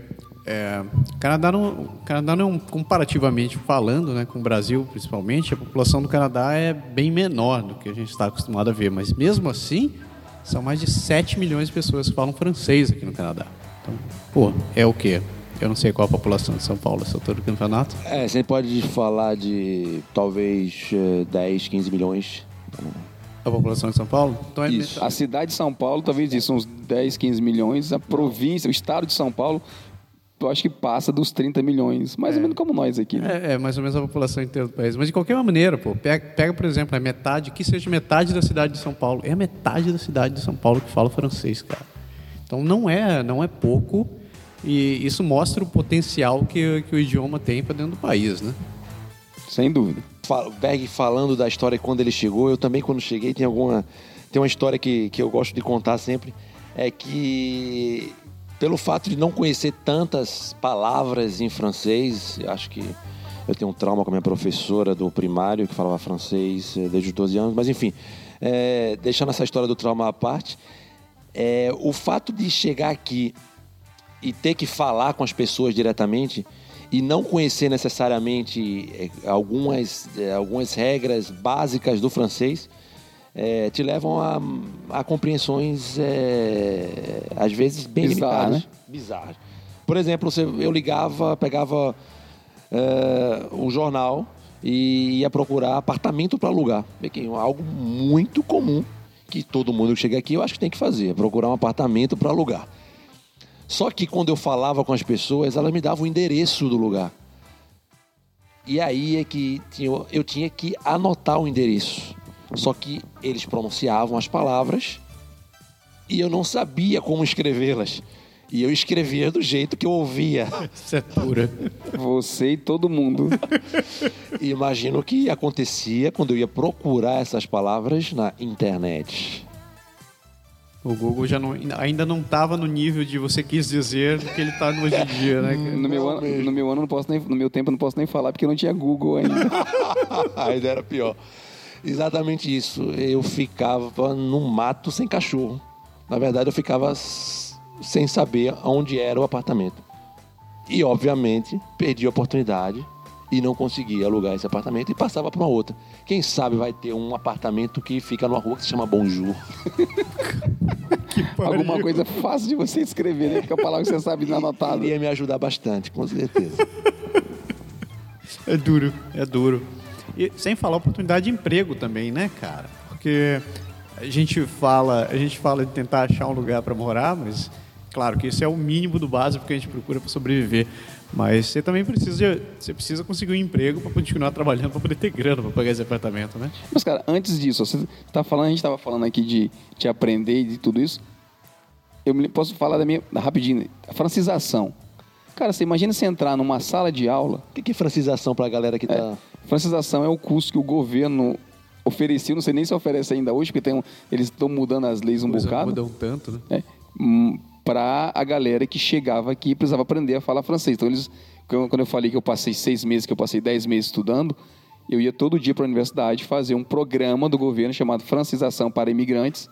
é, Canadá não, Canadá não, comparativamente falando, né, com o Brasil principalmente, a população do Canadá é bem menor do que a gente está acostumado a ver, mas mesmo assim, são mais de 7 milhões de pessoas que falam francês aqui no Canadá. Então, pô, é o quê? Eu não sei qual a população de São Paulo essa altura do campeonato. É, você pode falar de talvez 10, eh, 15 milhões. A população de São Paulo? Então é isso. A cidade de São Paulo, talvez isso, uns 10, 15 milhões. A província, o estado de São Paulo, eu acho que passa dos 30 milhões, mais é. ou menos como nós aqui. Né? É, é, mais ou menos a população inteira do país. Mas de qualquer maneira, pô, pega, pega, por exemplo, a metade, que seja metade da cidade de São Paulo. É a metade da cidade de São Paulo que fala francês, cara. Então não é, não é pouco e isso mostra o potencial que, que o idioma tem para dentro do país, né? Sem dúvida. Berg falando da história quando ele chegou, eu também quando cheguei tem alguma tem uma história que, que eu gosto de contar sempre é que pelo fato de não conhecer tantas palavras em francês, acho que eu tenho um trauma com a minha professora do primário que falava francês eh, desde os 12 anos, mas enfim, é, deixando essa história do trauma à parte, é, o fato de chegar aqui e ter que falar com as pessoas diretamente e não conhecer necessariamente algumas, algumas regras básicas do francês é, te levam a, a compreensões, é, às vezes, bem limitadas. Né? Bizarras. Por exemplo, você, eu ligava, pegava é, um jornal e ia procurar apartamento para alugar. Algo muito comum que todo mundo que chega aqui eu acho que tem que fazer, é procurar um apartamento para alugar. Só que quando eu falava com as pessoas, elas me davam o endereço do lugar. E aí é que eu tinha que anotar o endereço. Só que eles pronunciavam as palavras e eu não sabia como escrevê-las. E eu escrevia do jeito que eu ouvia. Isso é pura. Você e todo mundo. E (laughs) imagino o que acontecia quando eu ia procurar essas palavras na internet. O Google já não, ainda não estava no nível de você quis dizer do que ele está hoje em dia, né? No meu, ano, no meu ano, não posso nem, no meu tempo, não posso nem falar porque não tinha Google ainda. (laughs) Ainda era pior. Exatamente isso. Eu ficava num mato sem cachorro. Na verdade, eu ficava sem saber onde era o apartamento. E, obviamente, perdi a oportunidade e não consegui alugar esse apartamento e passava para uma outra. Quem sabe vai ter um apartamento que fica numa rua que se chama Bonjour. (laughs) Alguma coisa fácil de você escrever, né? Porque a palavra que você sabe não anotada. Iria me ajudar bastante, com certeza. (laughs) É duro, é duro. E sem falar oportunidade de emprego também, né, cara? Porque a gente fala, a gente fala de tentar achar um lugar para morar, mas claro que isso é o mínimo do básico que a gente procura para sobreviver. Mas você também precisa, você precisa conseguir um emprego para continuar trabalhando para poder ter grana para pagar esse apartamento, né? Mas, cara, antes disso, você tá falando, a gente tava falando aqui de, de aprender e de tudo isso. Eu posso falar da minha. rapidinho, a francização. Cara, você imagina você entrar numa sala de aula. O que que é francização para a galera que tá... Francização é o curso que o governo oferecia, não sei nem se oferece ainda hoje, porque tem um- eles estão mudando as leis um Coisa bocado. muda um tanto, né? É, para a galera que chegava aqui e precisava aprender a falar francês. Então, eles, quando quando eu falei que eu passei seis meses, que eu passei dez meses estudando, eu ia todo dia para a universidade fazer um programa do governo chamado Francização para Imigrantes,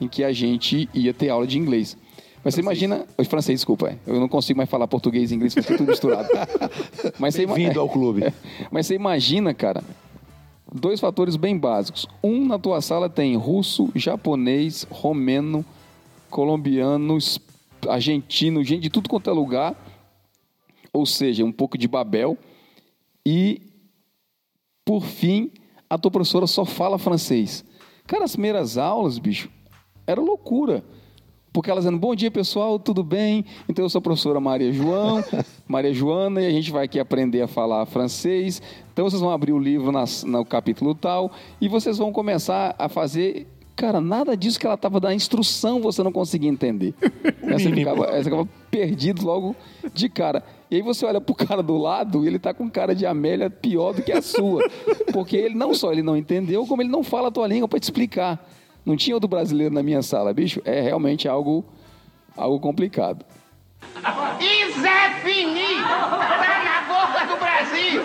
em que a gente ia ter aula de inglês. Mas você imagina. Oi, Francês, desculpa. é. Eu não consigo mais falar português e inglês, fica tudo misturado. (laughs) Mas você Bem-vindo ao clube. (laughs) Mas você imagina, cara, dois fatores bem básicos. Um, na tua sala tem russo, japonês, romeno, colombiano, argentino, gente de tudo quanto é lugar. Ou seja, um pouco de Babel. E, por fim, a tua professora só fala francês. Cara, as primeiras aulas, bicho, era loucura. Porque ela dizendo, bom dia pessoal, tudo bem? Então eu sou a professora Maria João, (laughs) Maria Joana, e a gente vai aqui aprender a falar francês. Então vocês vão abrir o livro nas- no capítulo tal, e vocês vão começar a fazer. Cara, nada disso que ela estava dando instrução você não conseguia entender. (laughs) Você ficava, você ficava perdido logo de cara. E aí você olha pro cara do lado e ele tá com cara de Amélia pior do que a sua. (laughs) Porque ele não só ele não entendeu, como ele não fala a tua língua para te explicar. Não tinha outro brasileiro na minha sala, bicho. É realmente algo, algo complicado. E Zé Fini tá na boca do Brasil.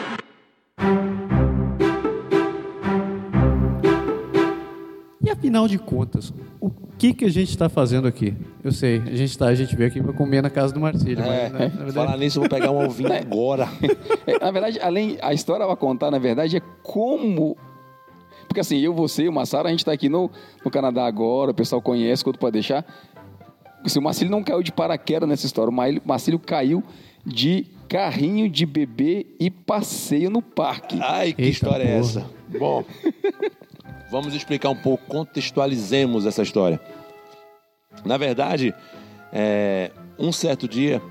E afinal de contas, o que que a gente está fazendo aqui? Eu sei, a gente tá, a gente veio aqui para comer na casa do Marcílio, É, mas na, na verdade, falar nisso, eu vou pegar um ovinho (laughs) agora. É, na verdade, além a história vai contar, na verdade, é como. Porque assim, eu, você e o Massaro, a gente está aqui no, no Canadá agora, o pessoal conhece, quanto pode deixar. Se o Marcílio não caiu de paraquedas nessa história, o Marcílio caiu de carrinho de bebê e passeio no parque. Ai, que Eita história é porra. essa? Bom, vamos explicar um pouco, contextualizemos essa história. Na verdade, é, um certo dia,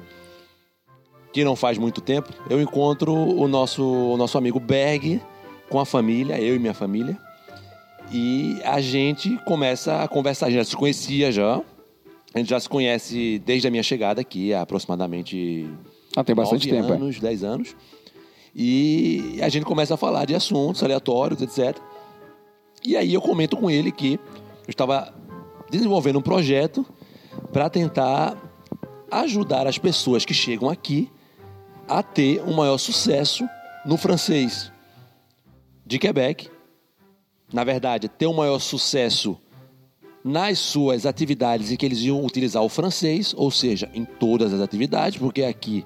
que não faz muito tempo, eu encontro o nosso, o nosso amigo Berg com a família, eu e minha família, e a gente começa a conversar. A gente já se conhecia já, a gente já se conhece desde a minha chegada aqui, há aproximadamente Ah, tem bastante tempo, é. anos, 10 anos. E a gente começa a falar de assuntos aleatórios, etc. E aí eu comento com ele que eu estava desenvolvendo um projeto para tentar ajudar as pessoas que chegam aqui a ter um maior sucesso no francês de Quebec. Na verdade, ter um maior sucesso nas suas atividades em que eles iam utilizar o francês, ou seja, em todas as atividades, porque aqui,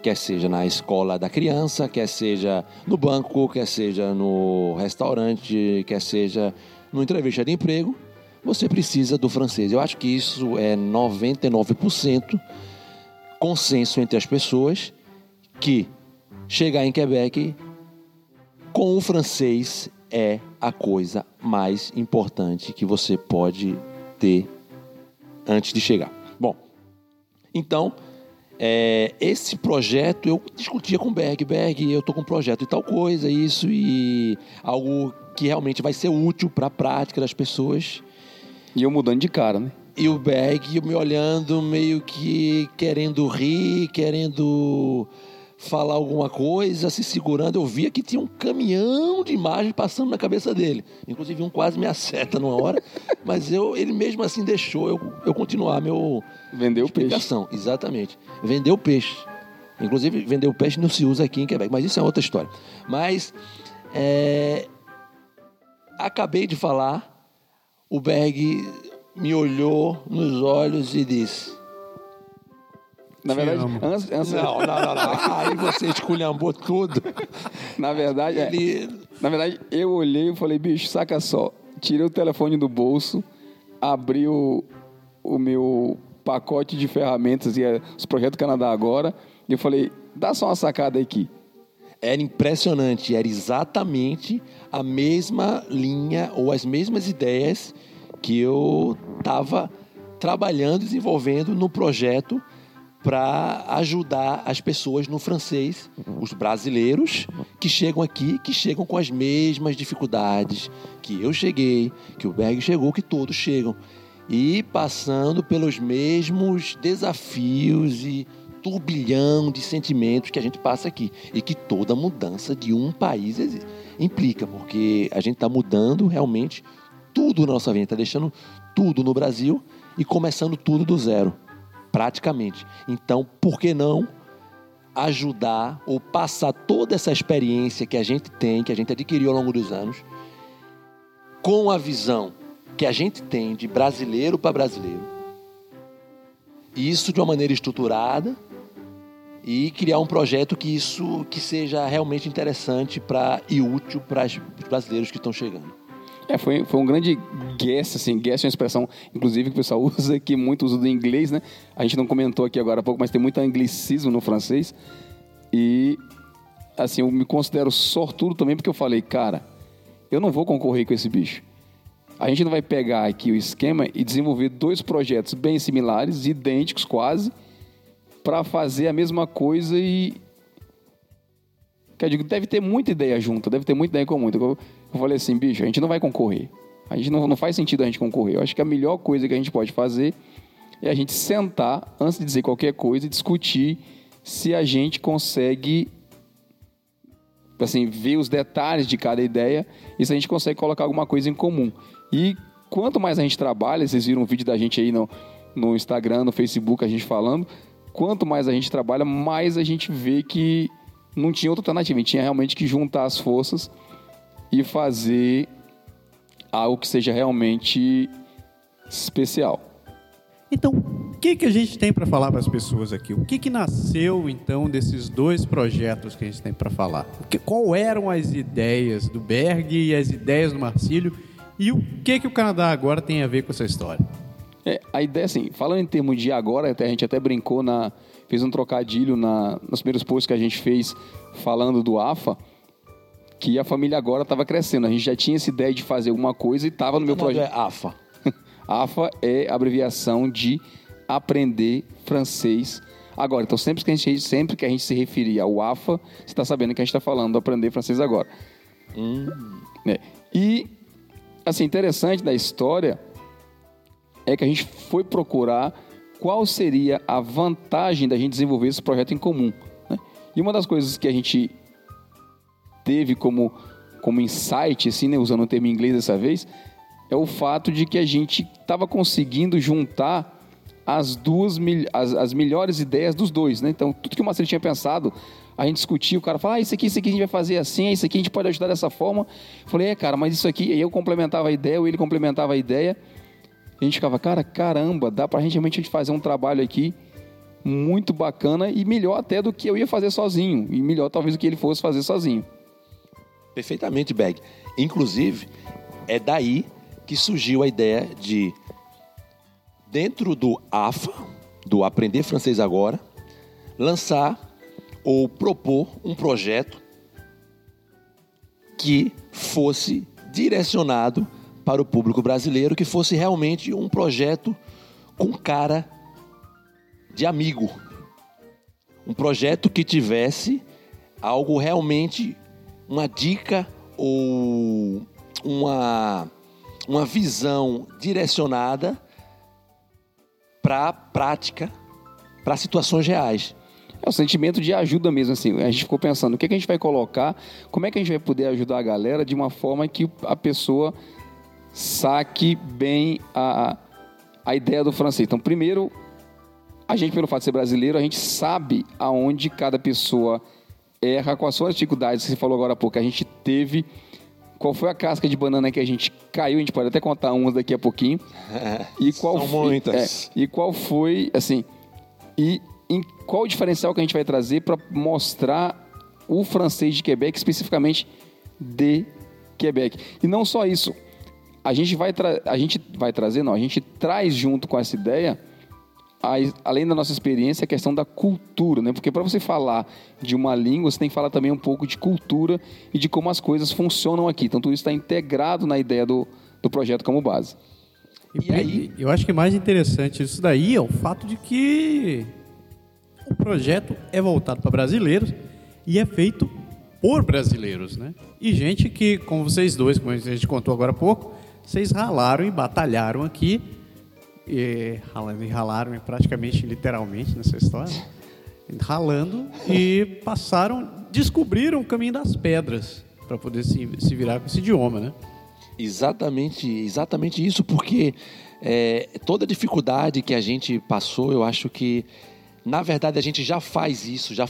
quer seja na escola da criança, quer seja no banco, quer seja no restaurante, quer seja no entrevista de emprego, você precisa do francês. Eu acho que isso é 99% consenso entre as pessoas que chegar em Quebec com o francês é a coisa mais importante que você pode ter antes de chegar. Bom, então, é, esse projeto eu discutia com o Berg. Berg, eu tô com um projeto e tal coisa, isso, e algo que realmente vai ser útil para a prática das pessoas. E eu mudando de cara, né? e o Berg me olhando meio que querendo rir, querendo falar alguma coisa, se segurando. Eu via que tinha um caminhão de imagem passando na cabeça dele. Inclusive, um quase me acerta numa hora, (laughs) mas eu, ele mesmo assim deixou eu, eu continuar meu Vendeu o peixe. Exatamente. Vendeu peixe. Inclusive, vender o peixe não se usa aqui em Quebec, mas isso é outra história. Mas, é, acabei de falar, o Berg me olhou nos olhos e disse: Na verdade, antes, antes- Não, não, não, não. (laughs) Aí você esculhambou tudo. na verdade, é, Ele. na verdade, eu olhei e falei, bicho, saca só. Tirei o telefone do bolso, abri o, o meu pacote de ferramentas e é, os projetos Canadá agora, e eu falei, dá só uma sacada aqui. Era impressionante, era exatamente a mesma linha ou as mesmas ideias que eu estava trabalhando, desenvolvendo no projeto para ajudar as pessoas no francês, os brasileiros que chegam aqui, que chegam com as mesmas dificuldades que eu cheguei, que o Berg chegou, que todos chegam, e passando pelos mesmos desafios e turbilhão de sentimentos que a gente passa aqui. E que toda mudança de um país implica, porque a gente está mudando realmente tudo na nossa vida, está deixando tudo no Brasil e começando tudo do zero, praticamente. Então, por que não ajudar ou passar toda essa experiência que a gente tem, que a gente adquiriu ao longo dos anos, com a visão que a gente tem de brasileiro para brasileiro, isso de uma maneira estruturada e criar um projeto que isso que seja realmente interessante para e útil para os brasileiros que estão chegando. É, foi, foi um grande guess, assim, guess é uma expressão, inclusive, que o pessoal (laughs) usa, que muito usa do inglês, né? A gente não comentou aqui agora há pouco, mas tem muito anglicismo no francês. E, assim, eu me considero sortudo também, porque eu falei, cara, eu não vou concorrer com esse bicho. A gente não vai pegar aqui o esquema e desenvolver dois projetos bem similares, idênticos quase, para fazer a mesma coisa e, que eu digo, deve ter muita ideia junto, deve ter muita ideia em comum. Então, eu falei assim, bicho, a gente não vai concorrer. A gente não, não faz sentido a gente concorrer. Eu acho que a melhor coisa que a gente pode fazer é a gente sentar, antes de dizer qualquer coisa, e discutir se a gente consegue assim, ver os detalhes de cada ideia e se a gente consegue colocar alguma coisa em comum. E quanto mais a gente trabalha, vocês viram um vídeo da gente aí no, no Instagram, no Facebook, a gente falando, quanto mais a gente trabalha, mais a gente vê que não tinha outra alternativa. A gente tinha realmente que juntar as forças e fazer algo que seja realmente especial. Então, o que, que a gente tem para falar para as pessoas aqui? O que, que nasceu, então, desses dois projetos que a gente tem para falar? Que, qual eram as ideias do Berg e as ideias do Marcílio? E o que, que o Canadá agora tem a ver com essa história? É, a ideia, assim, falando em termos de agora, até a gente até brincou, na, fez um trocadilho na, nos primeiros posts que a gente fez falando do AFA, que a família agora estava crescendo. A gente já tinha essa ideia de fazer alguma coisa e estava no meu Canadá projeto. é AFA. AFA é abreviação de aprender francês agora. Então, sempre que a gente, sempre que a gente se referir ao AFA, você está sabendo que a gente está falando do aprender francês agora. É. E, assim, interessante da história é que a gente foi procurar qual seria a vantagem da gente desenvolver esse projeto em comum. né? E uma das coisas que a gente teve como, como insight, assim, né, usando o termo em inglês dessa vez, é o fato de que a gente estava conseguindo juntar as duas as, as melhores ideias dos dois, né? Então, tudo que o Marcelo tinha pensado, a gente discutia, o cara falava, ah, isso aqui, isso aqui a gente vai fazer assim, isso aqui a gente pode ajudar dessa forma. Eu falei, é, cara, mas isso aqui, aí eu complementava a ideia, ou ele complementava a ideia. A gente ficava, cara, caramba, dá pra gente realmente fazer um trabalho aqui muito bacana e melhor até do que eu ia fazer sozinho. E melhor talvez do que ele fosse fazer sozinho. Perfeitamente, Beg. Inclusive, é daí que surgiu a ideia de, dentro do AFA, do Aprender Francês Agora, lançar ou propor um projeto que fosse direcionado para o público brasileiro, que fosse realmente um projeto com cara de amigo. Um projeto que tivesse algo realmente uma dica ou uma, uma visão direcionada para a prática, para situações reais. É o sentimento de ajuda mesmo, assim. A gente ficou pensando, o que, que a gente vai colocar, como é que a gente vai poder ajudar a galera de uma forma que a pessoa saque bem a, a ideia do francês. Então, primeiro, a gente, pelo fato de ser brasileiro, a gente sabe aonde cada pessoa erra, quais são as dificuldades que você falou agora há pouco. A gente teve. Qual foi a casca de banana que a gente caiu? A gente pode até contar umas daqui a pouquinho. (laughs) E qual São foi, muitas. é, e qual foi, assim, e em qual o diferencial que a gente vai trazer para mostrar o francês de Quebec, especificamente de Quebec. E não só isso, a gente vai, a gente vai trazer, não, a gente traz junto com essa ideia, a- além da nossa experiência, a questão da cultura, né? Porque para você falar de uma língua, você tem que falar também um pouco de cultura e de como as coisas funcionam aqui. Então, tudo isso está integrado na ideia do, do projeto como base. E, aí, eu acho que mais interessante isso daí é o fato de que o projeto é voltado para brasileiros e é feito por brasileiros, né? E gente que, como vocês dois, como a gente contou agora há pouco, vocês ralaram e batalharam aqui, e, ralando e ralaram e praticamente literalmente nessa história, ralando e passaram, descobriram o caminho das pedras para poder se, se virar com esse idioma, né? Exatamente, exatamente isso, porque é, toda dificuldade que a gente passou, eu acho que, na verdade, a gente já faz isso, já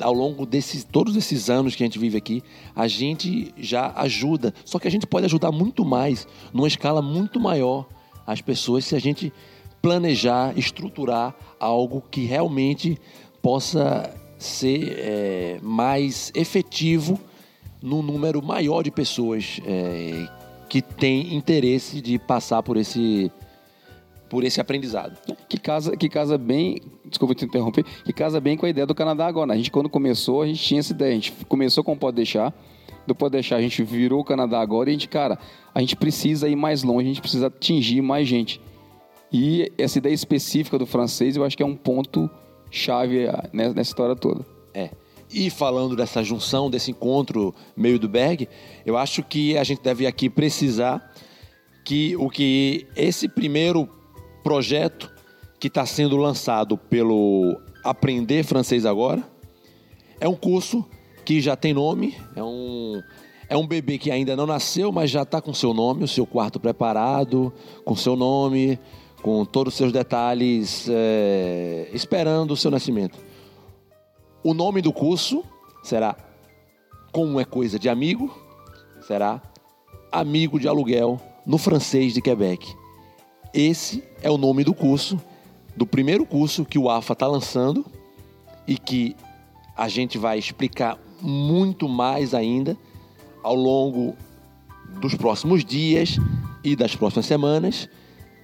ao longo desses todos esses anos que a gente vive aqui, a gente já ajuda. Só que a gente pode ajudar muito mais, numa escala muito maior, as pessoas se a gente planejar, estruturar algo que realmente possa ser é, mais efetivo num número maior de pessoas é, que tem interesse de passar por esse por esse aprendizado. que casa, que casa bem, desculpa te interromper, que casa bem com a ideia do Canadá agora. né? A gente, quando começou, a gente tinha essa ideia. A gente começou com o Pode Deixar, do Pode Deixar a gente virou o Canadá agora e a gente, cara, a gente precisa ir mais longe, a gente precisa atingir mais gente. E essa ideia específica do francês, eu acho que é um ponto chave ah, né, nessa história toda. É. E falando dessa junção, desse encontro meio do Berg, eu acho que a gente deve aqui precisar que o que esse primeiro projeto que está sendo lançado pelo Aprender Francês Agora é um curso que já tem nome, é um, é um bebê que ainda não nasceu, mas já está com seu nome, o seu quarto preparado, com seu nome, com todos os seus detalhes, é, esperando o seu nascimento. O nome do curso será Como é Coisa de Amigo, será Amigo de Aluguel no francês de Quebec. Esse é o nome do curso, do primeiro curso que o AFA está lançando e que a gente vai explicar muito mais ainda ao longo dos próximos dias e das próximas semanas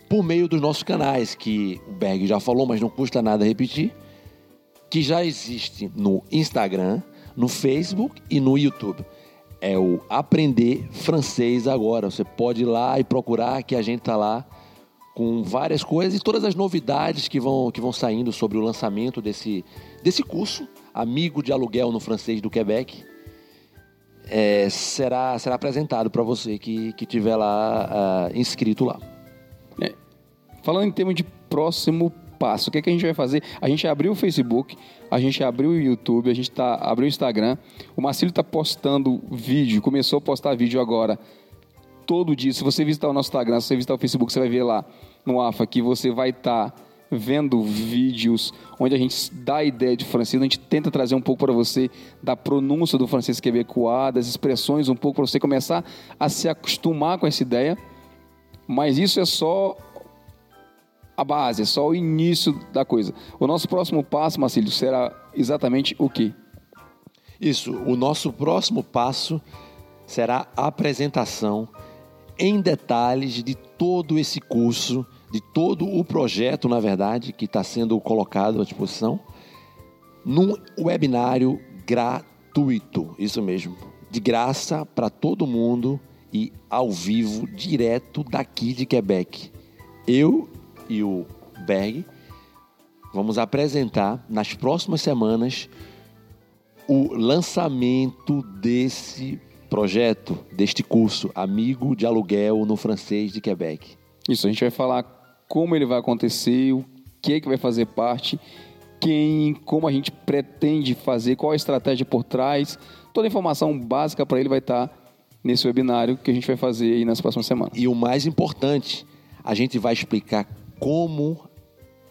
por meio dos nossos canais, que o Berg já falou, mas não custa nada repetir, que já existe no Instagram, no Facebook e no YouTube. É o Aprender Francês Agora. Você pode ir lá e procurar que a gente está lá com várias coisas e todas as novidades que vão, que vão saindo sobre o lançamento desse, desse curso, Amigo de Aluguel no Francês do Quebec, é, será, será apresentado para você que que tiver lá ah, inscrito lá. Falando em termos de próximo passo, o que, é que a gente vai fazer? A gente abriu o Facebook, a gente abriu o YouTube, a gente tá, abriu o Instagram. O Marcílio está postando vídeo, começou a postar vídeo agora todo dia. Se você visitar o nosso Instagram, se você visitar o Facebook, você vai ver lá no AFA que você vai estar vendo vídeos onde a gente dá a ideia de francês, a gente tenta trazer um pouco para você da pronúncia do francês quebecois, das expressões um pouco para você começar a se acostumar com essa ideia. Mas isso é só a base, é só o início da coisa. O nosso próximo passo, Marcílio, será exatamente o quê? Isso, o nosso próximo passo será a apresentação em detalhes de todo esse curso, de todo o projeto, na verdade, que está sendo colocado à disposição, num webinário gratuito, isso mesmo, de graça para todo mundo e ao vivo, direto daqui de Quebec. Eu e o Berg vamos apresentar nas próximas semanas o lançamento desse projeto, deste curso, Amigo de Aluguel no Francês de Quebec. Isso, a gente vai falar como ele vai acontecer, o que, que vai fazer parte, quem, como a gente pretende fazer, qual a estratégia por trás. Toda a informação básica para ele vai estar nesse webinário que a gente vai fazer aí nas próximas semanas. E o mais importante, a gente vai explicar como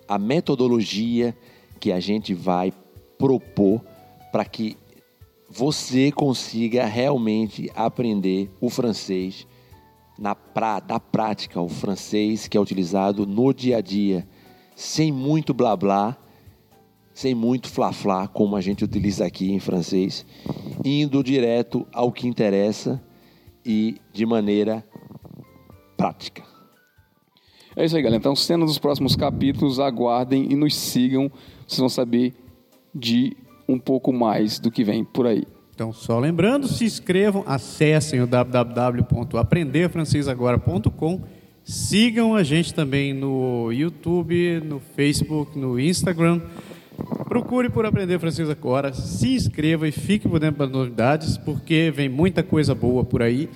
a metodologia que a gente vai propor para que você consiga realmente aprender o francês na, pra, prática, o francês que é utilizado no dia a dia, sem muito blá blá, sem muito flá flá, como a gente utiliza aqui em francês, indo direto ao que interessa e de maneira prática. É isso aí, galera. Então, sendo dos próximos capítulos, aguardem e nos sigam. Vocês vão saber de um pouco mais do que vem por aí. Então, só lembrando, se inscrevam, acessem o www.aprenderfrancesagora.com, sigam a gente também no YouTube, no Facebook, no Instagram. Procure por Aprender Francês Agora, se inscreva e fique por dentro das novidades, porque vem muita coisa boa por aí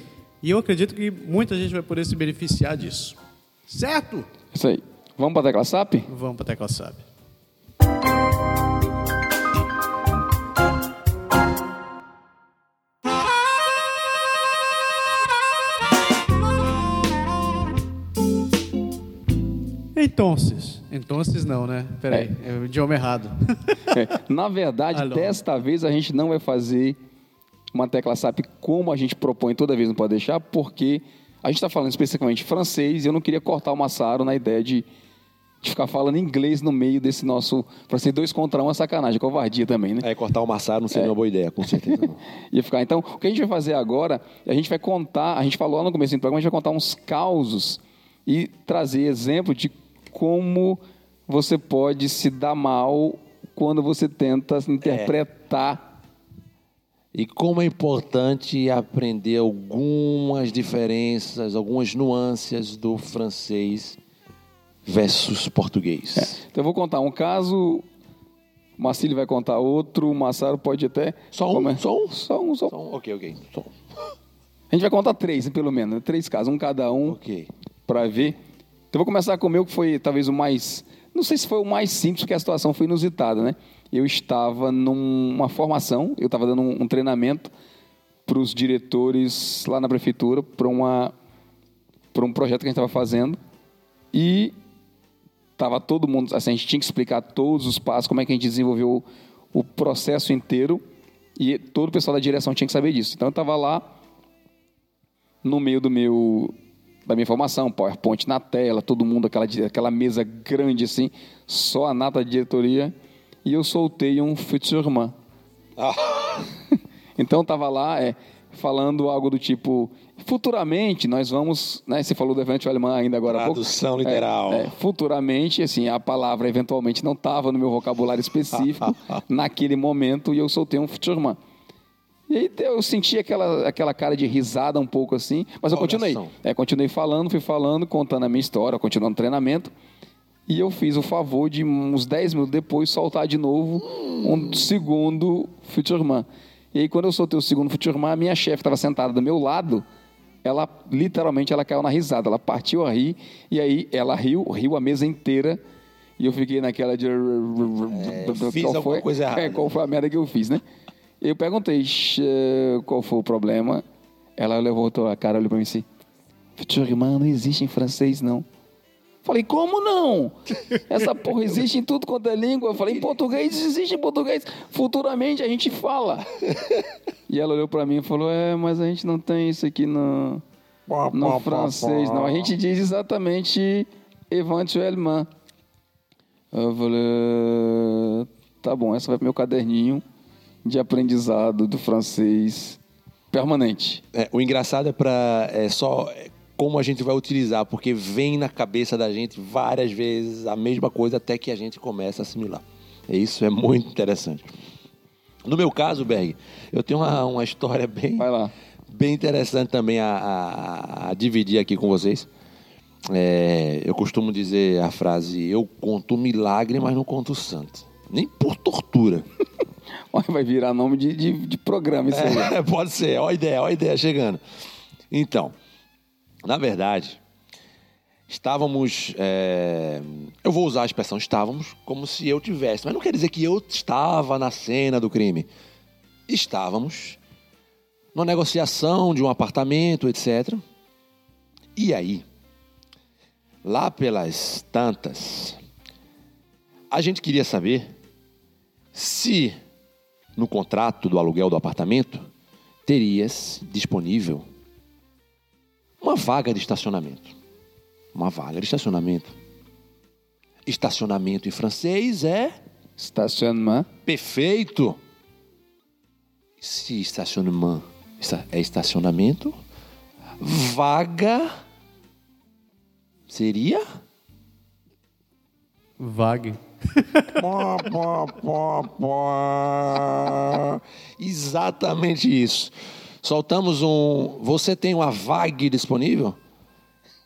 e eu acredito que muita gente vai poder se beneficiar disso. Certo? Isso aí. Vamos para a tecla SAP? Vamos para a tecla SAP. Entonces. Entonces não, né? Peraí, é, o idioma errado. (laughs) É, na verdade, Alô. desta vez a gente não vai fazer uma tecla SAP como a gente propõe toda vez, não pode deixar, porque a gente está falando especificamente francês e eu não queria cortar o Massaro na ideia de, de ficar falando inglês no meio desse nosso. Para ser dois contra um é sacanagem, covardia também, né? É, cortar o Massaro não seria uma boa ideia, com certeza não. (laughs) Ia ficar. Então, o que a gente vai fazer agora, a gente vai contar, a gente falou lá no começo do programa, a gente vai contar uns causos e trazer exemplo de como você pode se dar mal quando você tenta interpretar. E como é importante aprender algumas diferenças, algumas nuances do francês versus português. Então, eu vou contar um caso, Marcílio vai contar outro, o Massaro pode até... Só um? Como é? Só um? Só um, só um. Então, ok, ok. Então, A gente vai contar três, pelo menos, né? três casos, um cada um. para ver. Então vou começar com o meu, que foi talvez o mais. Não sei se foi o mais simples, porque a situação foi inusitada, né? Eu estava numa formação, eu estava dando um, um treinamento para os diretores lá na prefeitura, para uma para um projeto que a gente estava fazendo. E estava todo mundo. Assim, a gente tinha que explicar todos os passos, como é que a gente desenvolveu o, o processo inteiro. E todo o pessoal da direção tinha que saber disso. Então eu estava lá no meio do meu da minha formação, PowerPoint na tela, todo mundo aquela aquela mesa grande assim, só a nata da diretoria e eu soltei um futurement. (laughs) então tava lá é, falando algo do tipo futuramente nós vamos, né, você falou do evento alemão ainda agora há pouco. Tradução É, literal. é, futuramente, assim, a palavra eventualmente não estava no meu vocabulário específico (laughs) naquele momento e eu soltei um futurement. E aí eu senti aquela, aquela cara de risada um pouco assim, mas eu continuei. É, continuei falando, fui falando, contando a minha história, continuando o treinamento. E eu fiz o favor de, uns 10 minutos depois, soltar de novo um segundo Futurman. E aí, quando eu soltei o segundo Futurman, a minha chefe estava sentada do meu lado, ela, literalmente, ela caiu na risada. Ela partiu a rir, e aí ela riu, riu a mesa inteira. E eu fiquei naquela de... fiz qual alguma foi? coisa errada. É, qual foi a merda que eu fiz, né? Eu perguntei "Xe- qual foi o problema. Ela levantou a cara, olhou pra mim assim: Futurman não existe em francês, não. Falei, como não? Essa porra existe em tudo quanto é língua. Eu falei, em português existe em português. Futuramente a gente fala. E ela olhou pra mim e falou: É, mas a gente não tem isso aqui no, no francês, não. A gente diz exatamente éventuellement. Eu falei: Tá bom, essa vai pro meu caderninho de aprendizado do francês permanente. É, o engraçado é para é só é, como a gente vai utilizar, porque vem na cabeça da gente várias vezes a mesma coisa até que a gente começa a assimilar. E Isso é muito interessante. No meu caso, Berg, eu tenho uma, uma história bem, bem interessante também a, a- a dividir aqui com vocês. É, eu costumo dizer a frase: eu conto milagre, mas não conto santo. Nem por tortura. (laughs) Vai virar nome de, de, de programa isso aí. É, (laughs) pode ser, ó a ideia, ó a ideia chegando. Então, na verdade, estávamos é, Eu vou usar a expressão estávamos como se eu tivesse, mas não quer dizer que eu estava na cena do crime. Estávamos numa negociação de um apartamento, etc. E aí, lá pelas tantas, a gente queria saber se no contrato do aluguel do apartamento terias disponível uma vaga de estacionamento. Uma vaga de estacionamento. Estacionamento em francês é Estacionamento. perfeito. Se estacionamento esta- é estacionamento, vaga seria Vague. (laughs) Exatamente isso. Soltamos um. Você tem uma vague disponível?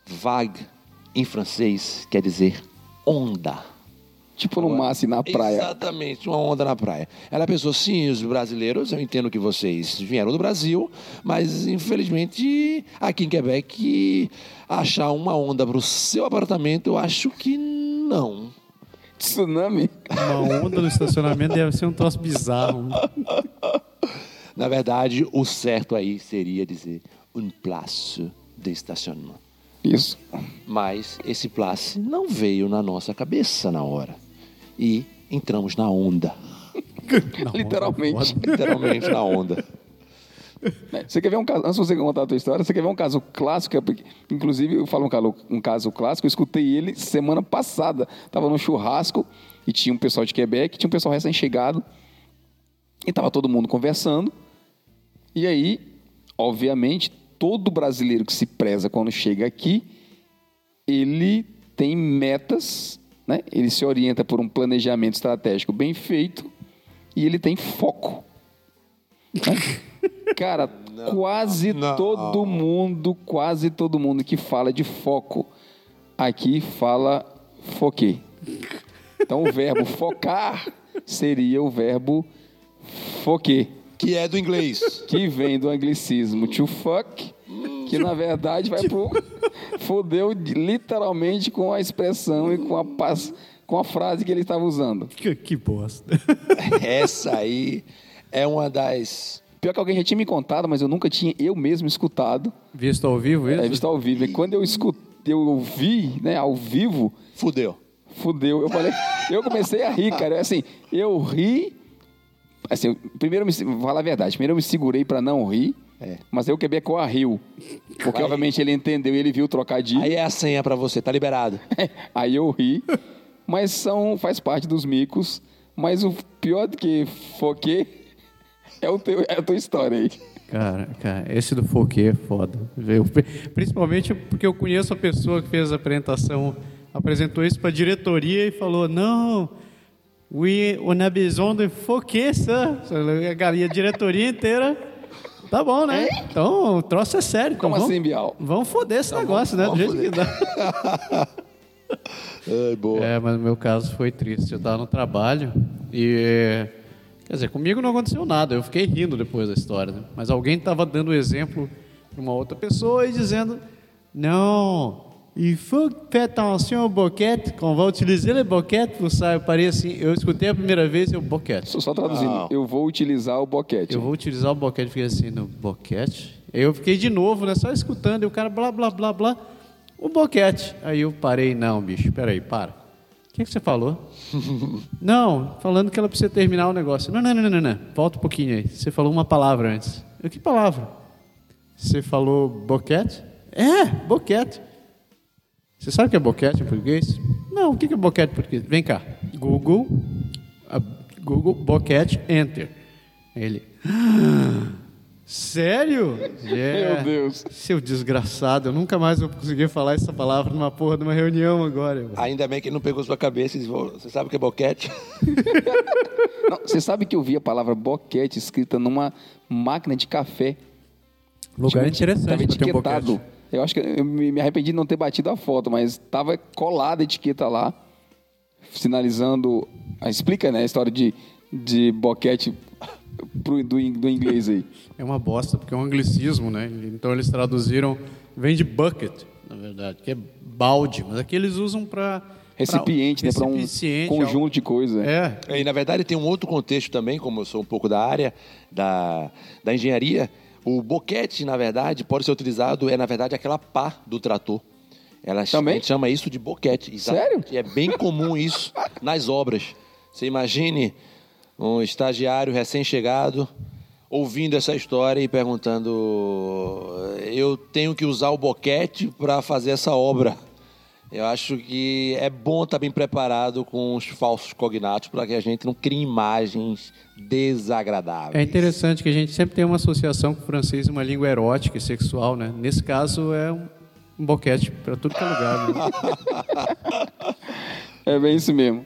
Vague, em francês, quer dizer onda. Tipo no mar, assim, na praia. Exatamente, uma onda na praia. Ela pensou, sim, os brasileiros, eu entendo que vocês vieram do Brasil, mas infelizmente aqui em Quebec, achar uma onda para o seu apartamento, eu acho que não. Tsunami. Uma onda no estacionamento deve ser um troço bizarro. (laughs) Na verdade, o certo aí seria dizer um place de estacionamento. Isso. Mas esse place não veio na nossa cabeça na hora. E entramos na onda. (laughs) Literalmente. Literalmente na onda. Você quer ver um caso, antes de você contar a tua história, você quer ver um caso clássico, é inclusive eu falo um, calo- um caso clássico, eu escutei ele semana passada, tava num churrasco e tinha um pessoal de Quebec, tinha um pessoal recém-chegado e tava todo mundo conversando e aí, obviamente, todo brasileiro que se preza quando chega aqui, ele tem metas, né? ele se orienta por um planejamento estratégico bem feito e ele tem foco. (laughs) Cara, quase todo mundo, quase todo mundo que fala de foco aqui fala foquê. Então o verbo focar seria o verbo foquê, Que é do inglês. que vem do anglicismo to fuck, que na verdade vai pro fodeu literalmente com a expressão e com a pas- com a frase que ele estava usando. Que, que bosta. Essa aí é uma das. Pior que alguém já tinha me contado, mas eu nunca tinha eu mesmo escutado. Visto ao vivo isso? É, visto ao vivo. E quando eu escutei, eu ouvi, né, ao vivo, Fudeu. fudeu. Eu falei, eu comecei a rir, cara. Assim, eu ri. Assim, eu- primeiro, eu me, vou falar a verdade. Primeiro eu me segurei pra não rir. Mas aí o Quebecois riu. Porque, Aí- obviamente, ele entendeu e ele viu o trocadilho. Aí é a senha pra você, tá liberado. (laughs) Aí eu ri, mas são, faz parte dos micos. Mas o pior do que foquê é, o teu, é a tua história aí. Cara, cara, esse do Fouquet é foda. Eu- principalmente porque eu conheço a pessoa que fez a apresentação, apresentou isso para a diretoria e falou: não, we, on a besoin de Fouquet. E a diretoria inteira. Tá bom, né? Então o troço é sério. Então, Como vamos, assim, Bial? Vamos foder esse negócio, né? Do jeito que dá. (laughs) Ai, boa. É, mas no meu caso foi triste. Eu tava no trabalho e. Quer dizer, comigo não aconteceu nada. Eu fiquei rindo depois da história. né? Mas alguém tava dando exemplo para uma outra pessoa e dizendo: Não, il faut faire attention au boquete. Quand on va utiliser le boquete, vous savez, eu parei assim. Eu escutei a primeira vez e eu, boquete. Só, só traduzindo, eu vou utilizar o boquete. Eu vou utilizar o boquete. Fiquei assim, no boquete? Aí eu fiquei de novo, né? Só escutando. E o cara, blá, blá, blá, blá. O boquete. Aí eu parei. Não, bicho, peraí, para. O que, que você falou? (laughs) não, falando que ela precisa terminar o negócio. Não, não, não, não, não. Volta um pouquinho aí. Você falou uma palavra antes. Eu, que palavra? Você falou boquete? É, boquete. Você sabe o que é boquete em português? Não, o que é boquete em português? Vem cá. Google, Google, boquete, enter. Ele. (gasps) "Ah, Sério? É. Meu Deus. Seu desgraçado, eu nunca mais vou conseguir falar essa palavra numa porra de uma reunião agora. irmão. Ainda bem que ele não pegou sua cabeça e disse, você sabe o que é boquete? (laughs) Não, você sabe que eu vi a palavra boquete escrita numa máquina de café. Lugar Tipo, interessante Tava um etiquetado. boquete. eu acho que eu me arrependi de não ter batido a foto, mas tava colada a etiqueta lá, sinalizando. Explica, né, a história de, de boquete pro, do, do inglês aí. É uma bosta, porque é um anglicismo, né? Então eles traduziram, vem de bucket, na verdade, que é balde, mas aqui eles usam para recipiente, né? Para um conjunto algo- de coisas. É, E na verdade tem um outro contexto também, como eu sou um pouco da área da, da engenharia. O boquete, na verdade, pode ser utilizado, é na verdade aquela pá do trator. Ela Também? A gente chama isso de boquete. Sério? E é bem comum isso (laughs) nas obras. Você imagine um estagiário recém-chegado ouvindo essa história e perguntando: eu tenho que usar o boquete para fazer essa obra. Eu acho que é bom estar bem preparado com os falsos cognatos para que a gente não crie imagens desagradáveis. é interessante que a gente sempre tem uma associação com o francês, uma língua erótica e sexual, né? Nesse caso é um, um boquete para tudo que é lugar. Né? (laughs) É bem isso mesmo.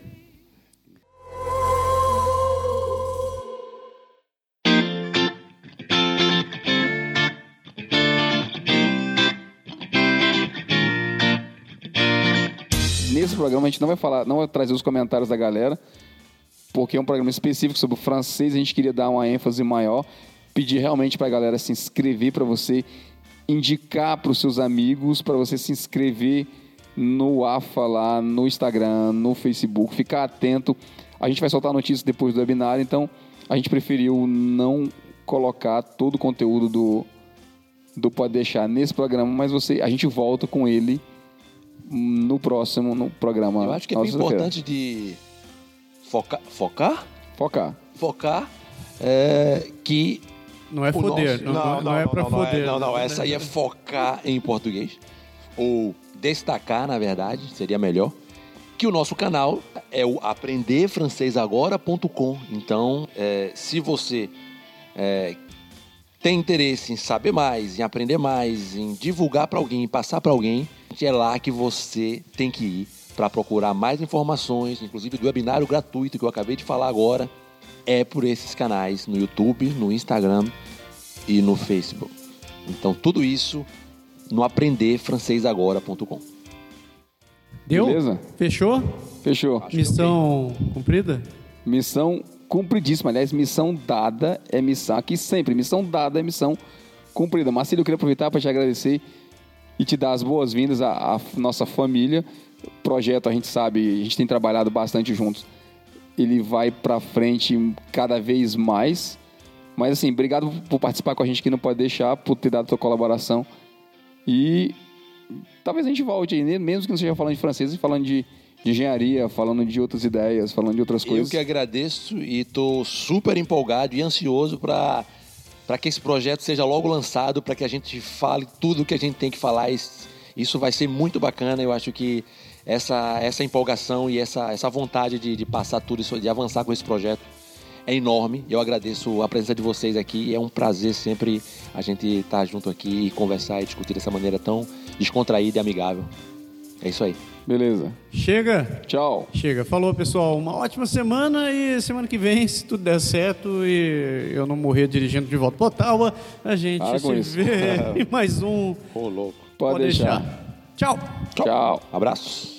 Nesse programa a gente não vai falar, não vai trazer os comentários da galera, porque é um programa específico sobre o francês, a gente queria dar uma ênfase maior, pedir realmente para a galera se inscrever para você indicar para os seus amigos, para você se inscrever no AFA lá, no Instagram, no Facebook, ficar atento. A gente vai soltar notícias depois do webinar, então a gente preferiu não colocar todo o conteúdo do, do Pode Deixar nesse programa, mas você, a gente volta com ele no próximo no programa. Eu acho que é importante de focar, focar, Focar. focar é, que Não é foder, nosso- não, não, é para não, foder. Não, não, essa aí é focar em português. Ou destacar, na verdade, seria melhor. Que o nosso canal é o aprenderfrancesagora.com. Então, é, se você é, tem interesse em saber mais, em aprender mais, em divulgar para alguém, passar para alguém, é lá que você tem que ir para procurar mais informações, inclusive do webinário gratuito que eu acabei de falar agora, é por esses canais no YouTube, no Instagram e no Facebook. Então tudo isso no aprenderfrancesagora.com. Deu? Beleza? Fechou? Fechou. Missão cumprida? Missão cumpridíssima. Aliás, missão dada é missão. Aqui sempre, missão dada é missão cumprida. Marcelo, eu queria aproveitar para te agradecer e te dar as boas-vindas à, à nossa família. O projeto, a gente sabe, a gente tem trabalhado bastante juntos. Ele vai para frente cada vez mais. Mas assim, obrigado por participar com a gente que não pode deixar, por ter dado a tua colaboração. E talvez a gente volte aí, né? mesmo que não seja falando de francês, falando de, de engenharia, falando de outras ideias, falando de outras Eu coisas. que agradeço e estou super empolgado e ansioso para para que esse projeto seja logo lançado, para que a gente fale tudo o que a gente tem que falar. Isso- vai ser muito bacana. Eu acho que essa, essa empolgação e essa, essa vontade de, de passar tudo isso, de avançar com esse projeto é enorme. Eu agradeço a presença de vocês aqui. É um prazer sempre a gente estar junto aqui e conversar e discutir dessa maneira tão descontraída e amigável. É isso aí. Beleza. Chega? Tchau. Chega. Falou, pessoal. Uma ótima semana e semana que vem, se tudo der certo e eu não morrer dirigindo de volta para Ottawa, a gente Para com se isso. vê em mais um. (laughs) Ô, louco. Pode, deixar. Tchau. Tchau. Abraços.